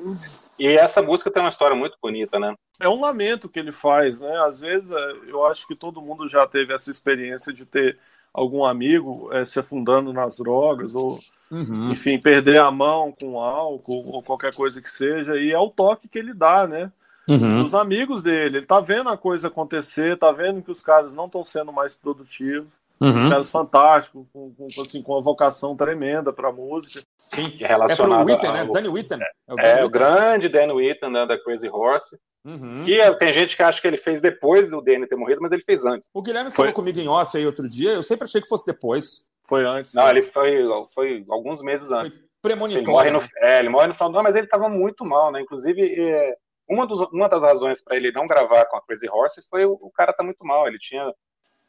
E essa música tem uma história muito bonita, né?
É um lamento que ele faz, né? Às vezes é, eu acho que todo mundo já teve essa experiência de ter algum amigo é, se afundando nas drogas ou
Uhum.
enfim, perder a mão com álcool ou qualquer coisa que seja, e é o toque que ele dá, né?
Uhum.
Os amigos dele, ele tá vendo a coisa acontecer, tá vendo que os caras não estão sendo mais produtivos, os
Uhum.
caras fantásticos, com, com, assim, com uma vocação tremenda pra música.
Sim. É
é
pro
relacionado
Witten,
ao-
né? Danny Witten. É o,
É,
Danny
o
Witten.
grande Dan Whitten, né, da Crazy Horse.
Uhum.
Que é- tem gente que acha que ele fez depois do Danny ter morrido, mas ele fez antes.
O Guilherme
Foi.
falou comigo em off aí outro dia, eu sempre achei que fosse depois.
Foi antes.
Não,
né?
ele foi, foi alguns meses
Foi
antes. Ele
premonitório.
morre, no,
né?
é, ele morre no final do ano, mas ele estava muito mal, né? Inclusive, é, uma, dos, uma das razões para ele não gravar com a Crazy Horse foi o, o cara tá muito mal. Ele tinha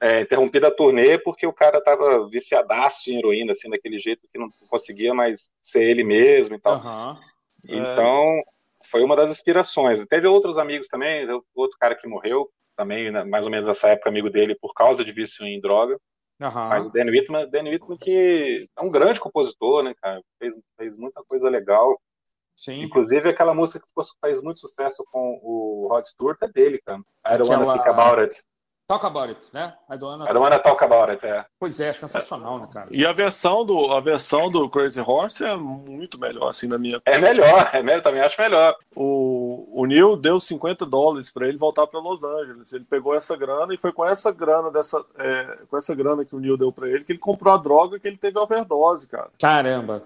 é, interrompido a turnê porque o cara tava viciadaço em heroína, assim, daquele jeito que não conseguia mais ser ele mesmo e tal.
Aham.
Então, foi uma das inspirações. Teve outros amigos também, outro cara que morreu também, né, mais ou menos nessa época, amigo dele, por causa de vício em droga.
Aham.
Mas o Danny Whitman, Danny Whitman que é um grande compositor, né, cara? Fez, fez muita coisa legal.
Sim.
Inclusive, aquela música que fez muito sucesso com o Rod Stewart é dele, cara. I don't wanna think about it.
Talk About It, né? I don't wanna...
I don't wanna talk about it, é.
Pois é, sensacional, né, cara?
E a versão do, a versão do Crazy Horse é muito melhor, assim, na minha.
É melhor, é melhor, também acho melhor.
O, o Neil deu 50 dólares para ele voltar para Los Angeles. Ele pegou essa grana e foi com essa grana dessa, é, com essa grana que o Neil deu para ele que ele comprou a droga que ele teve overdose, cara.
Caramba.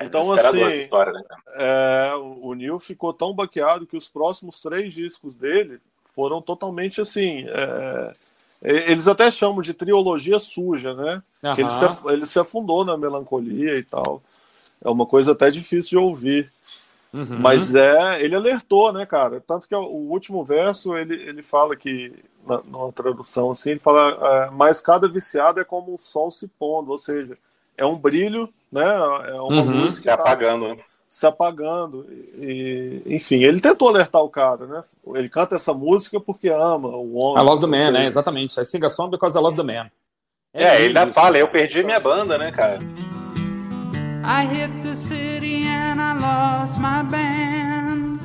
Então, desesperador
assim,
essa história, né?
É, o o Neil ficou tão baqueado que os próximos três discos dele foram totalmente assim. é, eles até chamam de trilogia suja, né? Que ele, se, ele se afundou na melancolia e tal. É uma coisa até difícil de ouvir.
Uhum.
Mas é, ele alertou, né, cara? Tanto que o último verso ele, ele fala que, na, numa tradução assim, ele fala: é, Mas cada viciado é como um sol se pondo, ou seja, é um brilho, né? É uma
Uhum.
luz que
Se
tá
apagando, né?
se apagando. E, enfim, ele tentou alertar o cara, né? Ele canta essa música porque ama o homem.
I love the man, né? Exatamente. I sing a song because I love the man.
É, ele ainda
isso,
fala, eu perdi minha banda, né, cara?
I hit the city and I lost my band.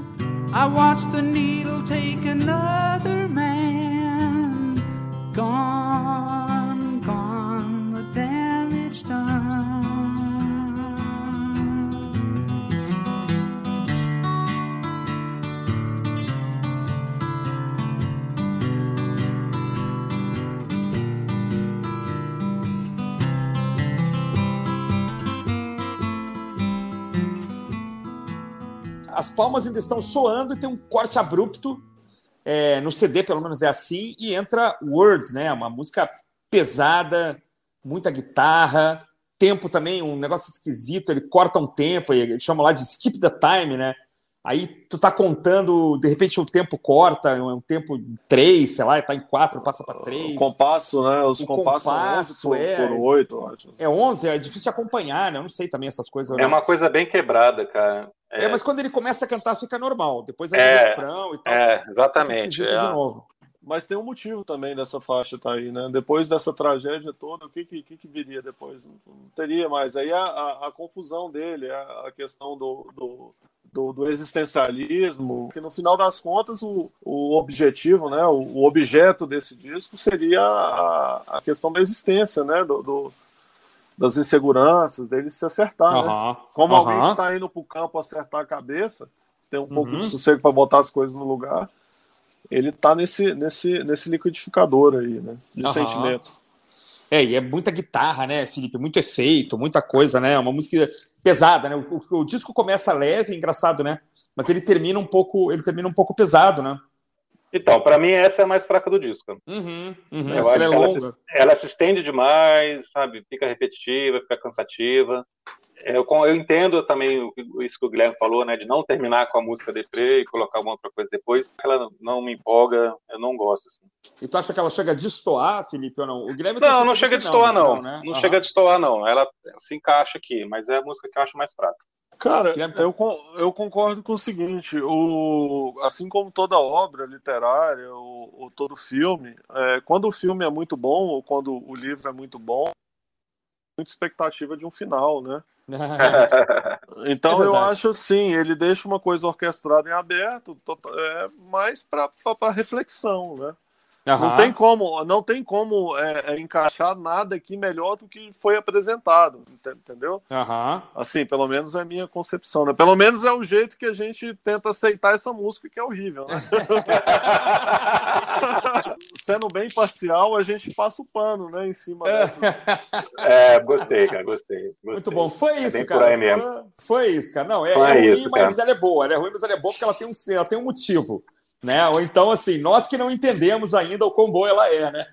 I watched the needle take another man.
As palmas ainda estão soando e tem um corte abrupto. é, no CD, pelo menos é assim, e entra Words, né? Uma música pesada, muita guitarra, tempo também, um negócio esquisito. Ele corta um tempo, ele chama lá de skip the time, né? Aí tu tá contando, de repente o tempo corta, é um tempo em três, sei lá, tá em quatro, passa para
O
três.
compasso, né? Os
O
compassos
compasso,
são 11
é.
por, por 8, eu acho.
É 11, é difícil de acompanhar, né? Eu não sei também essas coisas.
É
né?
uma coisa bem quebrada, cara.
É, mas quando ele começa a cantar fica normal. Depois aí
É,
o refrão e tal.
É, exatamente. é.
de novo.
Mas tem um motivo também dessa faixa tá aí, né? Depois dessa tragédia toda, o que que, que, que viria depois? Não, não teria mais. Aí a, a, a confusão dele, a, a questão do, do, do, do existencialismo, que no final das contas o, o objetivo, né? O, o objeto desse disco seria a, a questão da existência, né? Do, do- das inseguranças, dele se acertar, né?
Aham,
Como alguém
aham.
que tá indo pro campo acertar a cabeça, tem um pouco
Uhum.
de sossego para botar as coisas no lugar, ele tá nesse, nesse, nesse liquidificador aí, né? De sentimentos.
É, e é muita guitarra, né, Felipe? Muito efeito, muita coisa, né? Uma música pesada, né? O, o- o disco começa leve, engraçado, né? Mas ele termina um pouco, ele termina um pouco pesado, né?
Então, pra mim, essa é a mais fraca do disco.
Uhum, uhum.
Eu acho
é
que ela se, ela se estende demais, sabe? Fica repetitiva, fica cansativa. É, Eu, eu entendo também isso que o Guilherme falou, né? De não terminar com a música deprê e colocar uma outra coisa depois. Ela não me empolga, eu não gosto. Assim.
E tu acha que ela chega a destoar, Felipe, ou não? O Guilherme tá
Não, não chega a destoar, não. Não,
né?
chega a destoar, não. Ela se encaixa aqui, mas é a música que eu acho mais fraca.
Cara,
Guilherme-
eu, eu concordo com o seguinte: o, assim como toda obra literária ou, ou todo filme, é, quando o filme é muito bom ou quando o livro é muito bom, muita expectativa de um final, né? [laughs] Então
É
eu acho assim, ele deixa uma coisa orquestrada em aberto, tota- é, mais para reflexão, né?
Aham.
Não tem como, não tem como é, é, encaixar nada aqui melhor do que foi apresentado, ente- entendeu?
Aham.
Assim, pelo menos é a minha concepção, né? Pelo menos é o jeito que a gente tenta aceitar essa música que é horrível, né? [laughs] Sendo bem parcial, a gente passa o pano, né, em cima dessa. [laughs]
É, gostei, cara, gostei. gostei.
Muito bom. Foi isso,
bem por
cara.
aí mesmo.
Foi, foi isso, cara. Não, é,
Foi
é ruim,
isso,
mas
cara.
ela é boa. Ela é ruim, mas ela é boa porque ela tem um, ela tem um motivo. Né? Ou então, assim, nós que não entendemos ainda o quão boa ela é, né?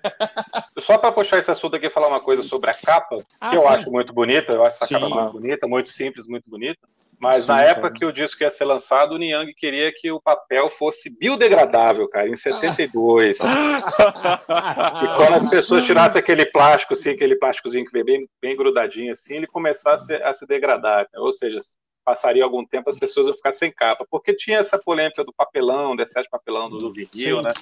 Só para puxar esse assunto aqui e falar uma coisa sobre a capa,
Ah,
que eu
sim.
acho muito bonita, eu acho essa
Sim.
capa muito bonita, muito simples, muito bonita. Mas
Sim,
na época
cara.
que o disco ia ser lançado, o Niang queria que o papel fosse biodegradável, cara, em 72. E quando as pessoas tirassem aquele plástico, assim, aquele plásticozinho que veio bem, bem grudadinho assim, ele começasse a se degradar. Ou seja, passaria algum tempo as pessoas iam ficar sem capa. Porque tinha essa polêmica do papelão, do excesso de papelão do, do vinil,
Sim.
né?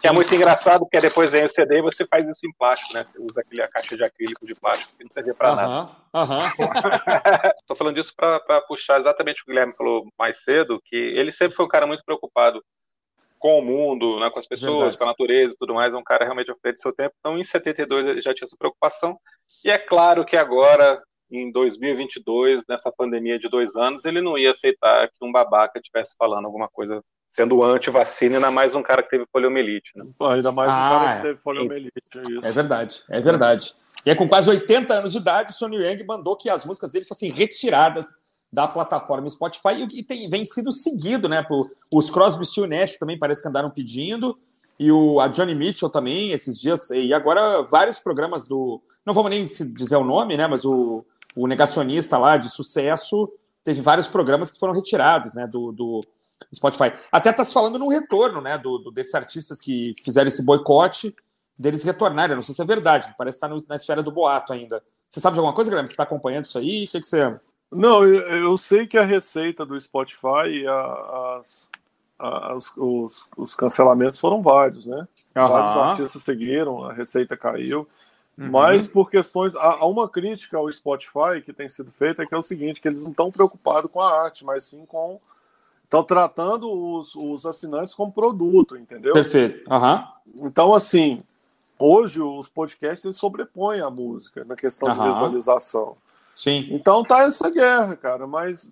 Que é muito engraçado, porque depois vem o CD e você faz isso em plástico, né? Você usa aquele, a caixa de acrílico de plástico que não servia para nada.
Aham, aham. [laughs]
Tô falando disso para puxar exatamente o que o Guilherme falou mais cedo, que ele sempre foi um cara muito preocupado com o mundo, né, com as pessoas,
Verdade.
com a natureza e tudo mais, é um cara realmente à frente do seu tempo. Então, em 72 ele já tinha essa preocupação. E é claro que agora, em 2022, nessa pandemia de dois anos, ele não ia aceitar que um babaca estivesse falando alguma coisa sendo anti-vacina, ainda mais um cara que teve poliomielite. Né?
Ainda mais
Ah,
um cara
é.
que teve poliomielite. É isso.
É verdade, é verdade. E é com quase 80 anos de idade, o Sonny Yang mandou que as músicas dele fossem retiradas da plataforma Spotify e tem, vem sido seguido, né? Por, os Crosby, Still Nash também parece que andaram pedindo e o, a Johnny Mitchell também esses dias e agora vários programas do não vamos nem se dizer o nome, né? Mas o, o negacionista lá de sucesso teve vários programas que foram retirados, né? Do, do Spotify. Até está se falando no retorno, né? Do, do- desses artistas que fizeram esse boicote deles retornarem. Eu não sei se é verdade, parece estar no- na esfera do boato ainda. Você sabe de alguma coisa, Guilherme? Você está acompanhando isso aí? O que, que você.
Não, eu, eu sei que a receita do Spotify, a- as, as- os, os cancelamentos foram vários, né? Vários
Aham.
artistas seguiram, a receita caiu.
Uhum.
Mas por questões. Há uma crítica ao Spotify que tem sido feita, que é o seguinte: que eles não estão preocupados com a arte, mas sim com. Estão tratando os, os assinantes como produto, entendeu?
Perfeito. Aham.
Então, assim, hoje os podcasts eles sobrepõem a música na questão de
Aham.
visualização.
Sim.
Então tá essa guerra, cara, mas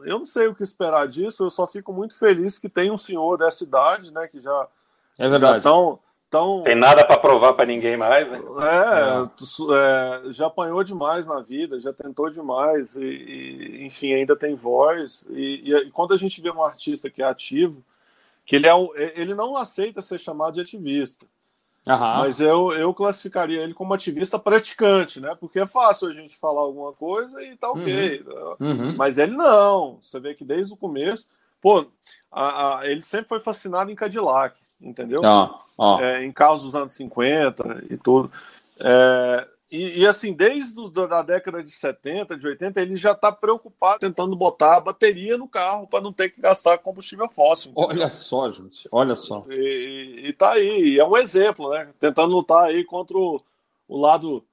eu não sei o que esperar disso, eu só fico muito feliz que tem um senhor dessa idade, né, que já
É
já
verdade.
Tão, tão
Tem nada para provar para ninguém mais, né?
é, tu- é, já apanhou demais na vida, já tentou demais, e, e, enfim, ainda tem voz. E, e- e quando a gente vê um artista que é ativo, que ele, é um, ele não aceita ser chamado de ativista,
Aham.
mas eu, eu classificaria ele como ativista praticante, né? Porque é fácil a gente falar alguma coisa e tá ok.
Uhum.
Mas ele não. Você vê que desde o começo, pô, a- a- ele sempre foi fascinado em Cadillac, entendeu?
Ó.
É, em carros dos anos 50 e tudo. É, e, e, assim, desde da década de 70, de 80, ele já está preocupado tentando botar a bateria no carro para não ter que gastar combustível fóssil.
Olha só, gente. Olha só.
E, e, e tá aí, e é um exemplo, né? Tentando lutar aí contra o, o lado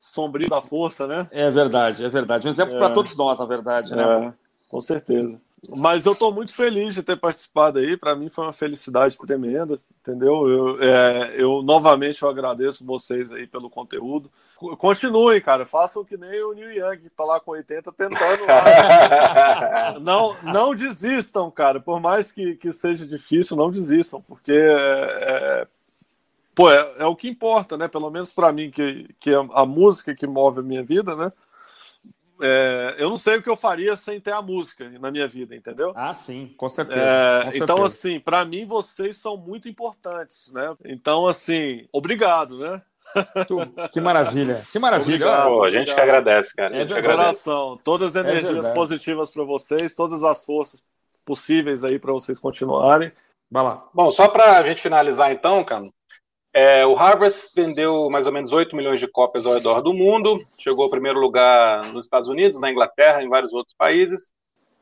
sombrio da força, né?
É verdade, é verdade. Um exemplo
É.
para todos nós, na verdade, né?
É, com certeza. Mas eu estou muito feliz de ter participado aí. Para mim foi uma felicidade tremenda, entendeu? Eu, é, eu novamente eu agradeço vocês aí pelo conteúdo. Co- Continuem, cara. Façam que nem o Neil Young, que tá lá com 80 tentando lá. [laughs] não, não desistam, cara. Por mais que, que seja difícil, não desistam, porque é, é, pô, é, é o que importa, né? Pelo menos para mim, que, que é a música que move a minha vida, né? É, eu não sei o que eu faria sem ter a música na minha vida, entendeu?
Ah, sim, com certeza.
É,
com
então,
certeza.
assim, para mim vocês são muito importantes, né? Então, assim, obrigado, né?
Que maravilha, que maravilha.
Obrigado.
Pô, a gente que agradece, cara. A
É
gente que
De coração, todas as energias
verdade.
positivas para vocês, todas as forças possíveis aí para vocês continuarem.
Vai lá.
Bom, só para a gente finalizar então, cara, é, o Harvest vendeu mais ou menos 8 milhões de cópias ao redor do mundo, chegou ao primeiro lugar nos Estados Unidos, na Inglaterra, em vários outros países,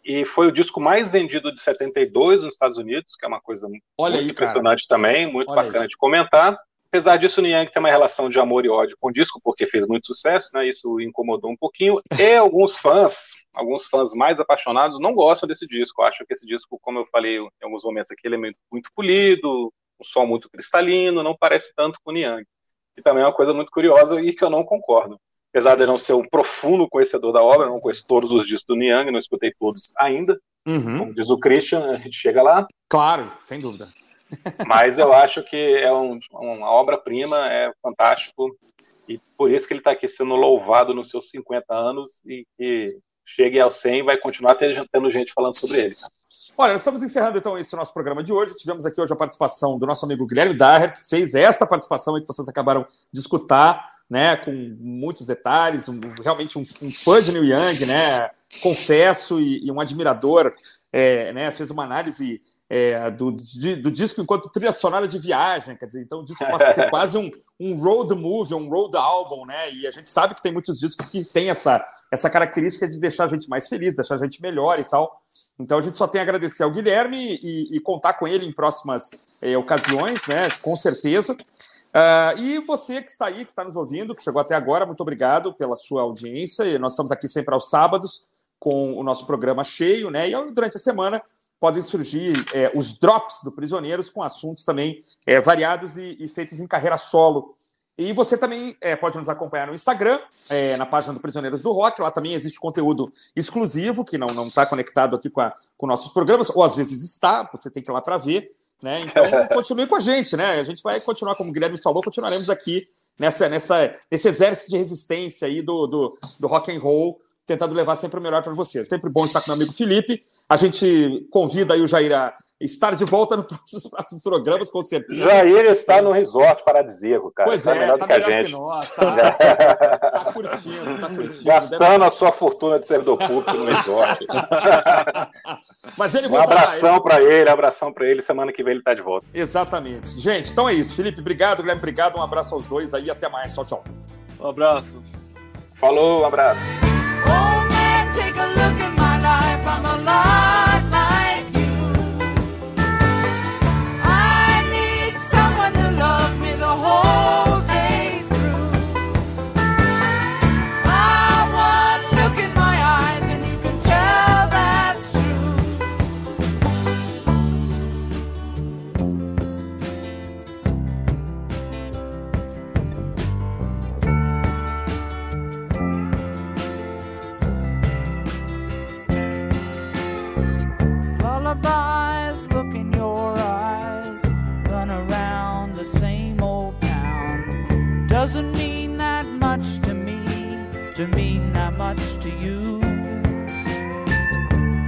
e foi o disco mais vendido de 72 nos Estados Unidos, que é uma coisa
Olha
muito
aí, cara.
impressionante também, muito
Olha
bacana
isso.
de comentar. Apesar disso, o Niang tem uma relação de amor e ódio com o disco, porque fez muito sucesso, né? Isso incomodou um pouquinho. [laughs] E alguns fãs, alguns fãs mais apaixonados, não gostam desse disco. Acham que esse disco, como eu falei em alguns momentos aqui, ele é muito polido, um som muito cristalino, não parece tanto com o Niang. E também é uma coisa muito curiosa e que eu não concordo. Apesar de eu não ser um profundo conhecedor da obra, não conheço todos os discos do Niang, não escutei todos ainda.
Uhum.
Como diz o Christian, a gente chega lá.
Claro, sem dúvida. [laughs] [laughs]
Mas eu acho que é um- uma obra-prima, é fantástico. E por isso que ele está aqui sendo louvado nos seus 50 anos e que chegue aos 100 vai continuar tendo gente falando sobre ele.
Olha, nós estamos encerrando então esse nosso programa de hoje. Tivemos aqui hoje a participação do nosso amigo Guilherme Daher, que fez esta participação aí que vocês acabaram de escutar, né, com muitos detalhes, um- realmente um, um fã de Neil Young, né, confesso, e, e um admirador, é, né, fez uma análise é, do, di- do disco enquanto trilha sonora de viagem, quer dizer, então o disco passa a ser [laughs] quase um, um road movie, um road album, né, e a gente sabe que tem muitos discos que têm essa, essa característica de deixar a gente mais feliz, deixar a gente melhor e tal, então a gente só tem a agradecer ao Guilherme e, e contar com ele em próximas eh, ocasiões, né? Com certeza. Ah, e você que está aí, que está nos ouvindo, que chegou até agora, muito obrigado pela sua audiência. E nós estamos aqui sempre aos sábados com o nosso programa cheio, né? E durante a semana podem surgir é, os drops do Prisioneiros com assuntos também é, variados e, e, feitos em carreira solo. E você também é, pode nos acompanhar no Instagram, é, na página do Prisioneiros do Rock. Lá também existe conteúdo exclusivo que não está conectado aqui com, a, com nossos programas, ou às vezes está, você tem que ir lá para ver. Né? Então, [laughs] continue com a gente, né? A gente vai continuar, como o Guilherme falou, continuaremos aqui nessa, nessa, nesse exército de resistência aí do, do, do rock and roll, tentando levar sempre o melhor para vocês. Sempre bom estar com meu amigo Felipe. A gente convida aí o Jair a estar de volta nos [laughs] próximos programas, com certeza.
Jair está no resort paradisíaco, cara.
Pois tá é, melhor tá do que a gente. Que nós, [laughs] tá, tá, curtindo, tá curtindo.
Gastando deve... a sua fortuna de servidor público no resort. [laughs]
Mas ele
Um abração ele... para ele, abração para ele. Semana que vem ele está de volta.
Exatamente. Gente, então é isso. Felipe, obrigado. Guilherme, obrigado. Um abraço aos dois aí. Até mais. Tchau, tchau.
Um abraço.
Falou, um abraço.
Take a look at my life. I'm alive. To mean that much to you.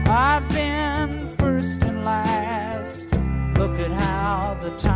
I've been first and last. Look at how the time